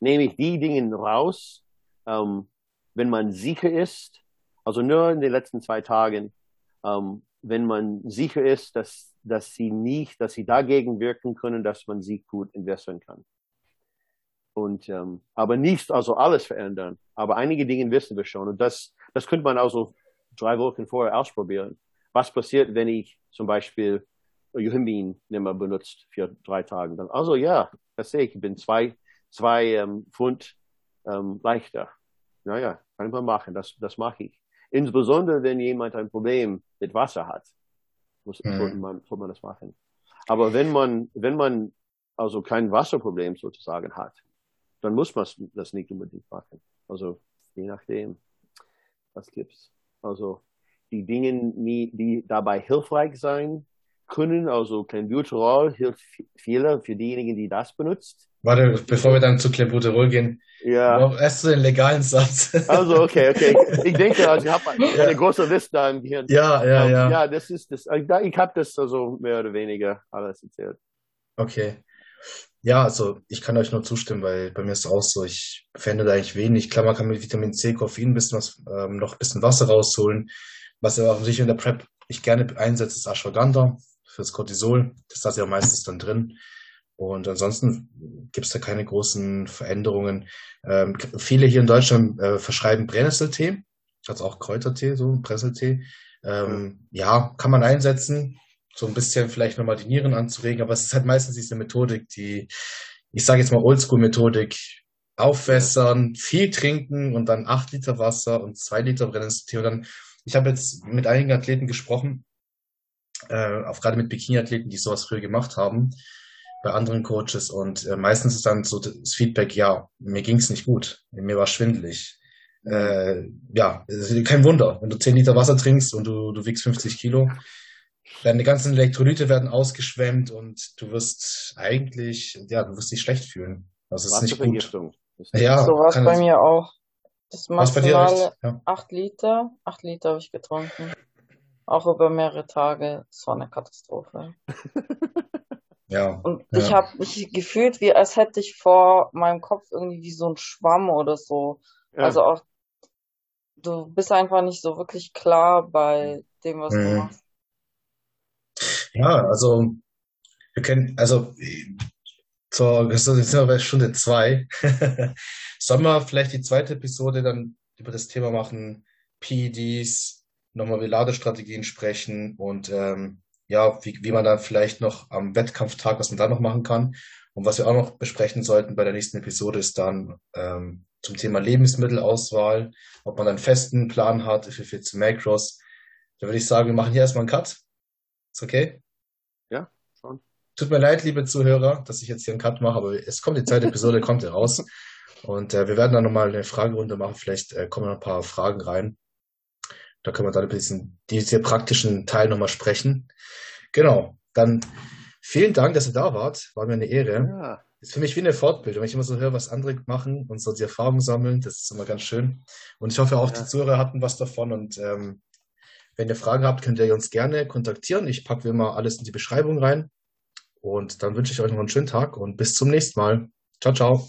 Nehme ich die Dinge raus, ähm, wenn man sicher ist, also nur in den letzten zwei Tagen, ähm, wenn man sicher ist, dass, dass sie nicht, dass sie dagegen wirken können, dass man sie gut investieren kann. Und, ähm, aber nicht also alles verändern. Aber einige Dinge wissen wir schon. Und das, das könnte man also drei Wochen vorher ausprobieren. Was passiert, wenn ich zum Beispiel Yohimbin nicht mehr benutzt für drei Tage? Dann, also ja, das sehe ich. Ich bin zwei, zwei ähm, Pfund ähm, leichter. Naja, kann man machen. Das, das mache ich. Insbesondere, wenn jemand ein Problem mit Wasser hat, muss, mhm. sollte, man, sollte man das machen. Aber wenn man, wenn man also kein Wasserproblem sozusagen hat, dann muss man das nicht unbedingt machen. Also je nachdem, was gibt's. Also die Dinge, die dabei hilfreich sein können, also Clenbuterol hilft viele für diejenigen, die das benutzt. Warte, bevor wir dann zu Clenbuterol gehen, ja. erst zu den legalen Satz. Also, okay, okay. Ich denke, also ich habe eine ja. große Liste da im Gehirn. Ja, ja, ja. Ja, das ist das. Ich habe das also mehr oder weniger alles erzählt. Okay. Ja, also ich kann euch nur zustimmen, weil bei mir ist es auch so, ich fände da eigentlich wenig. Klar, man kann mit Vitamin C, Koffein ein bisschen was, ähm, noch ein bisschen Wasser rausholen. Was ja auch sich in der Prep ich gerne einsetze, ist Ashwagandha fürs Cortisol. Das ist ja meistens dann drin. Und ansonsten gibt es da keine großen Veränderungen. Ähm, viele hier in Deutschland äh, verschreiben Brennnesseltee, also auch Kräutertee, so Brennnesseltee. Ähm, ja, kann man einsetzen so ein bisschen vielleicht nochmal die Nieren anzuregen, aber es ist halt meistens diese Methodik, die, ich sage jetzt mal Oldschool-Methodik, aufwässern, viel trinken und dann acht Liter Wasser und zwei Liter Brennnesseltee und dann, ich habe jetzt mit einigen Athleten gesprochen, äh, auch gerade mit Bikini-Athleten, die sowas früher gemacht haben, bei anderen Coaches und äh, meistens ist dann so das Feedback, ja, mir ging's nicht gut, mir war schwindelig. Äh, ja, kein Wunder, wenn du zehn Liter Wasser trinkst und du, du wiegst 50 Kilo, Deine ganzen Elektrolyte werden ausgeschwemmt und du wirst eigentlich, ja, du wirst dich schlecht fühlen. Das ist nicht gut. Ja, so war es bei mir auch. Das maximale ja. 8 Liter, 8 Liter habe ich getrunken. Auch über mehrere Tage. Das war eine Katastrophe. ja. Und ja. ich habe mich gefühlt, wie als hätte ich vor meinem Kopf irgendwie wie so ein Schwamm oder so. Ja. Also auch, du bist einfach nicht so wirklich klar bei dem, was mhm. du machst. Ja, also wir können, also zur, jetzt sind wir bei Stunde zwei. Sollen wir vielleicht die zweite Episode dann über das Thema machen, PEDs, nochmal über Ladestrategien sprechen und ähm, ja, wie, wie man dann vielleicht noch am Wettkampftag, was man da noch machen kann. Und was wir auch noch besprechen sollten bei der nächsten Episode ist dann ähm, zum Thema Lebensmittelauswahl, ob man einen festen Plan hat für 14 Macros. Da würde ich sagen, wir machen hier erstmal einen Cut. Ist okay? Ja, schon. Tut mir leid, liebe Zuhörer, dass ich jetzt hier einen Cut mache, aber es kommt die zweite Episode, kommt raus. Und äh, wir werden dann nochmal eine Fragerunde machen. Vielleicht äh, kommen noch ein paar Fragen rein. Da können wir dann ein bisschen diese praktischen Teil nochmal sprechen. Genau. Dann vielen Dank, dass ihr da wart. War mir eine Ehre. Ja. Ist für mich wie eine Fortbildung. Wenn ich immer so höre, was andere machen und so die Erfahrungen sammeln, das ist immer ganz schön. Und ich hoffe auch, ja. die Zuhörer hatten was davon und ähm, wenn ihr Fragen habt, könnt ihr uns gerne kontaktieren. Ich packe wie immer alles in die Beschreibung rein. Und dann wünsche ich euch noch einen schönen Tag und bis zum nächsten Mal. Ciao, ciao.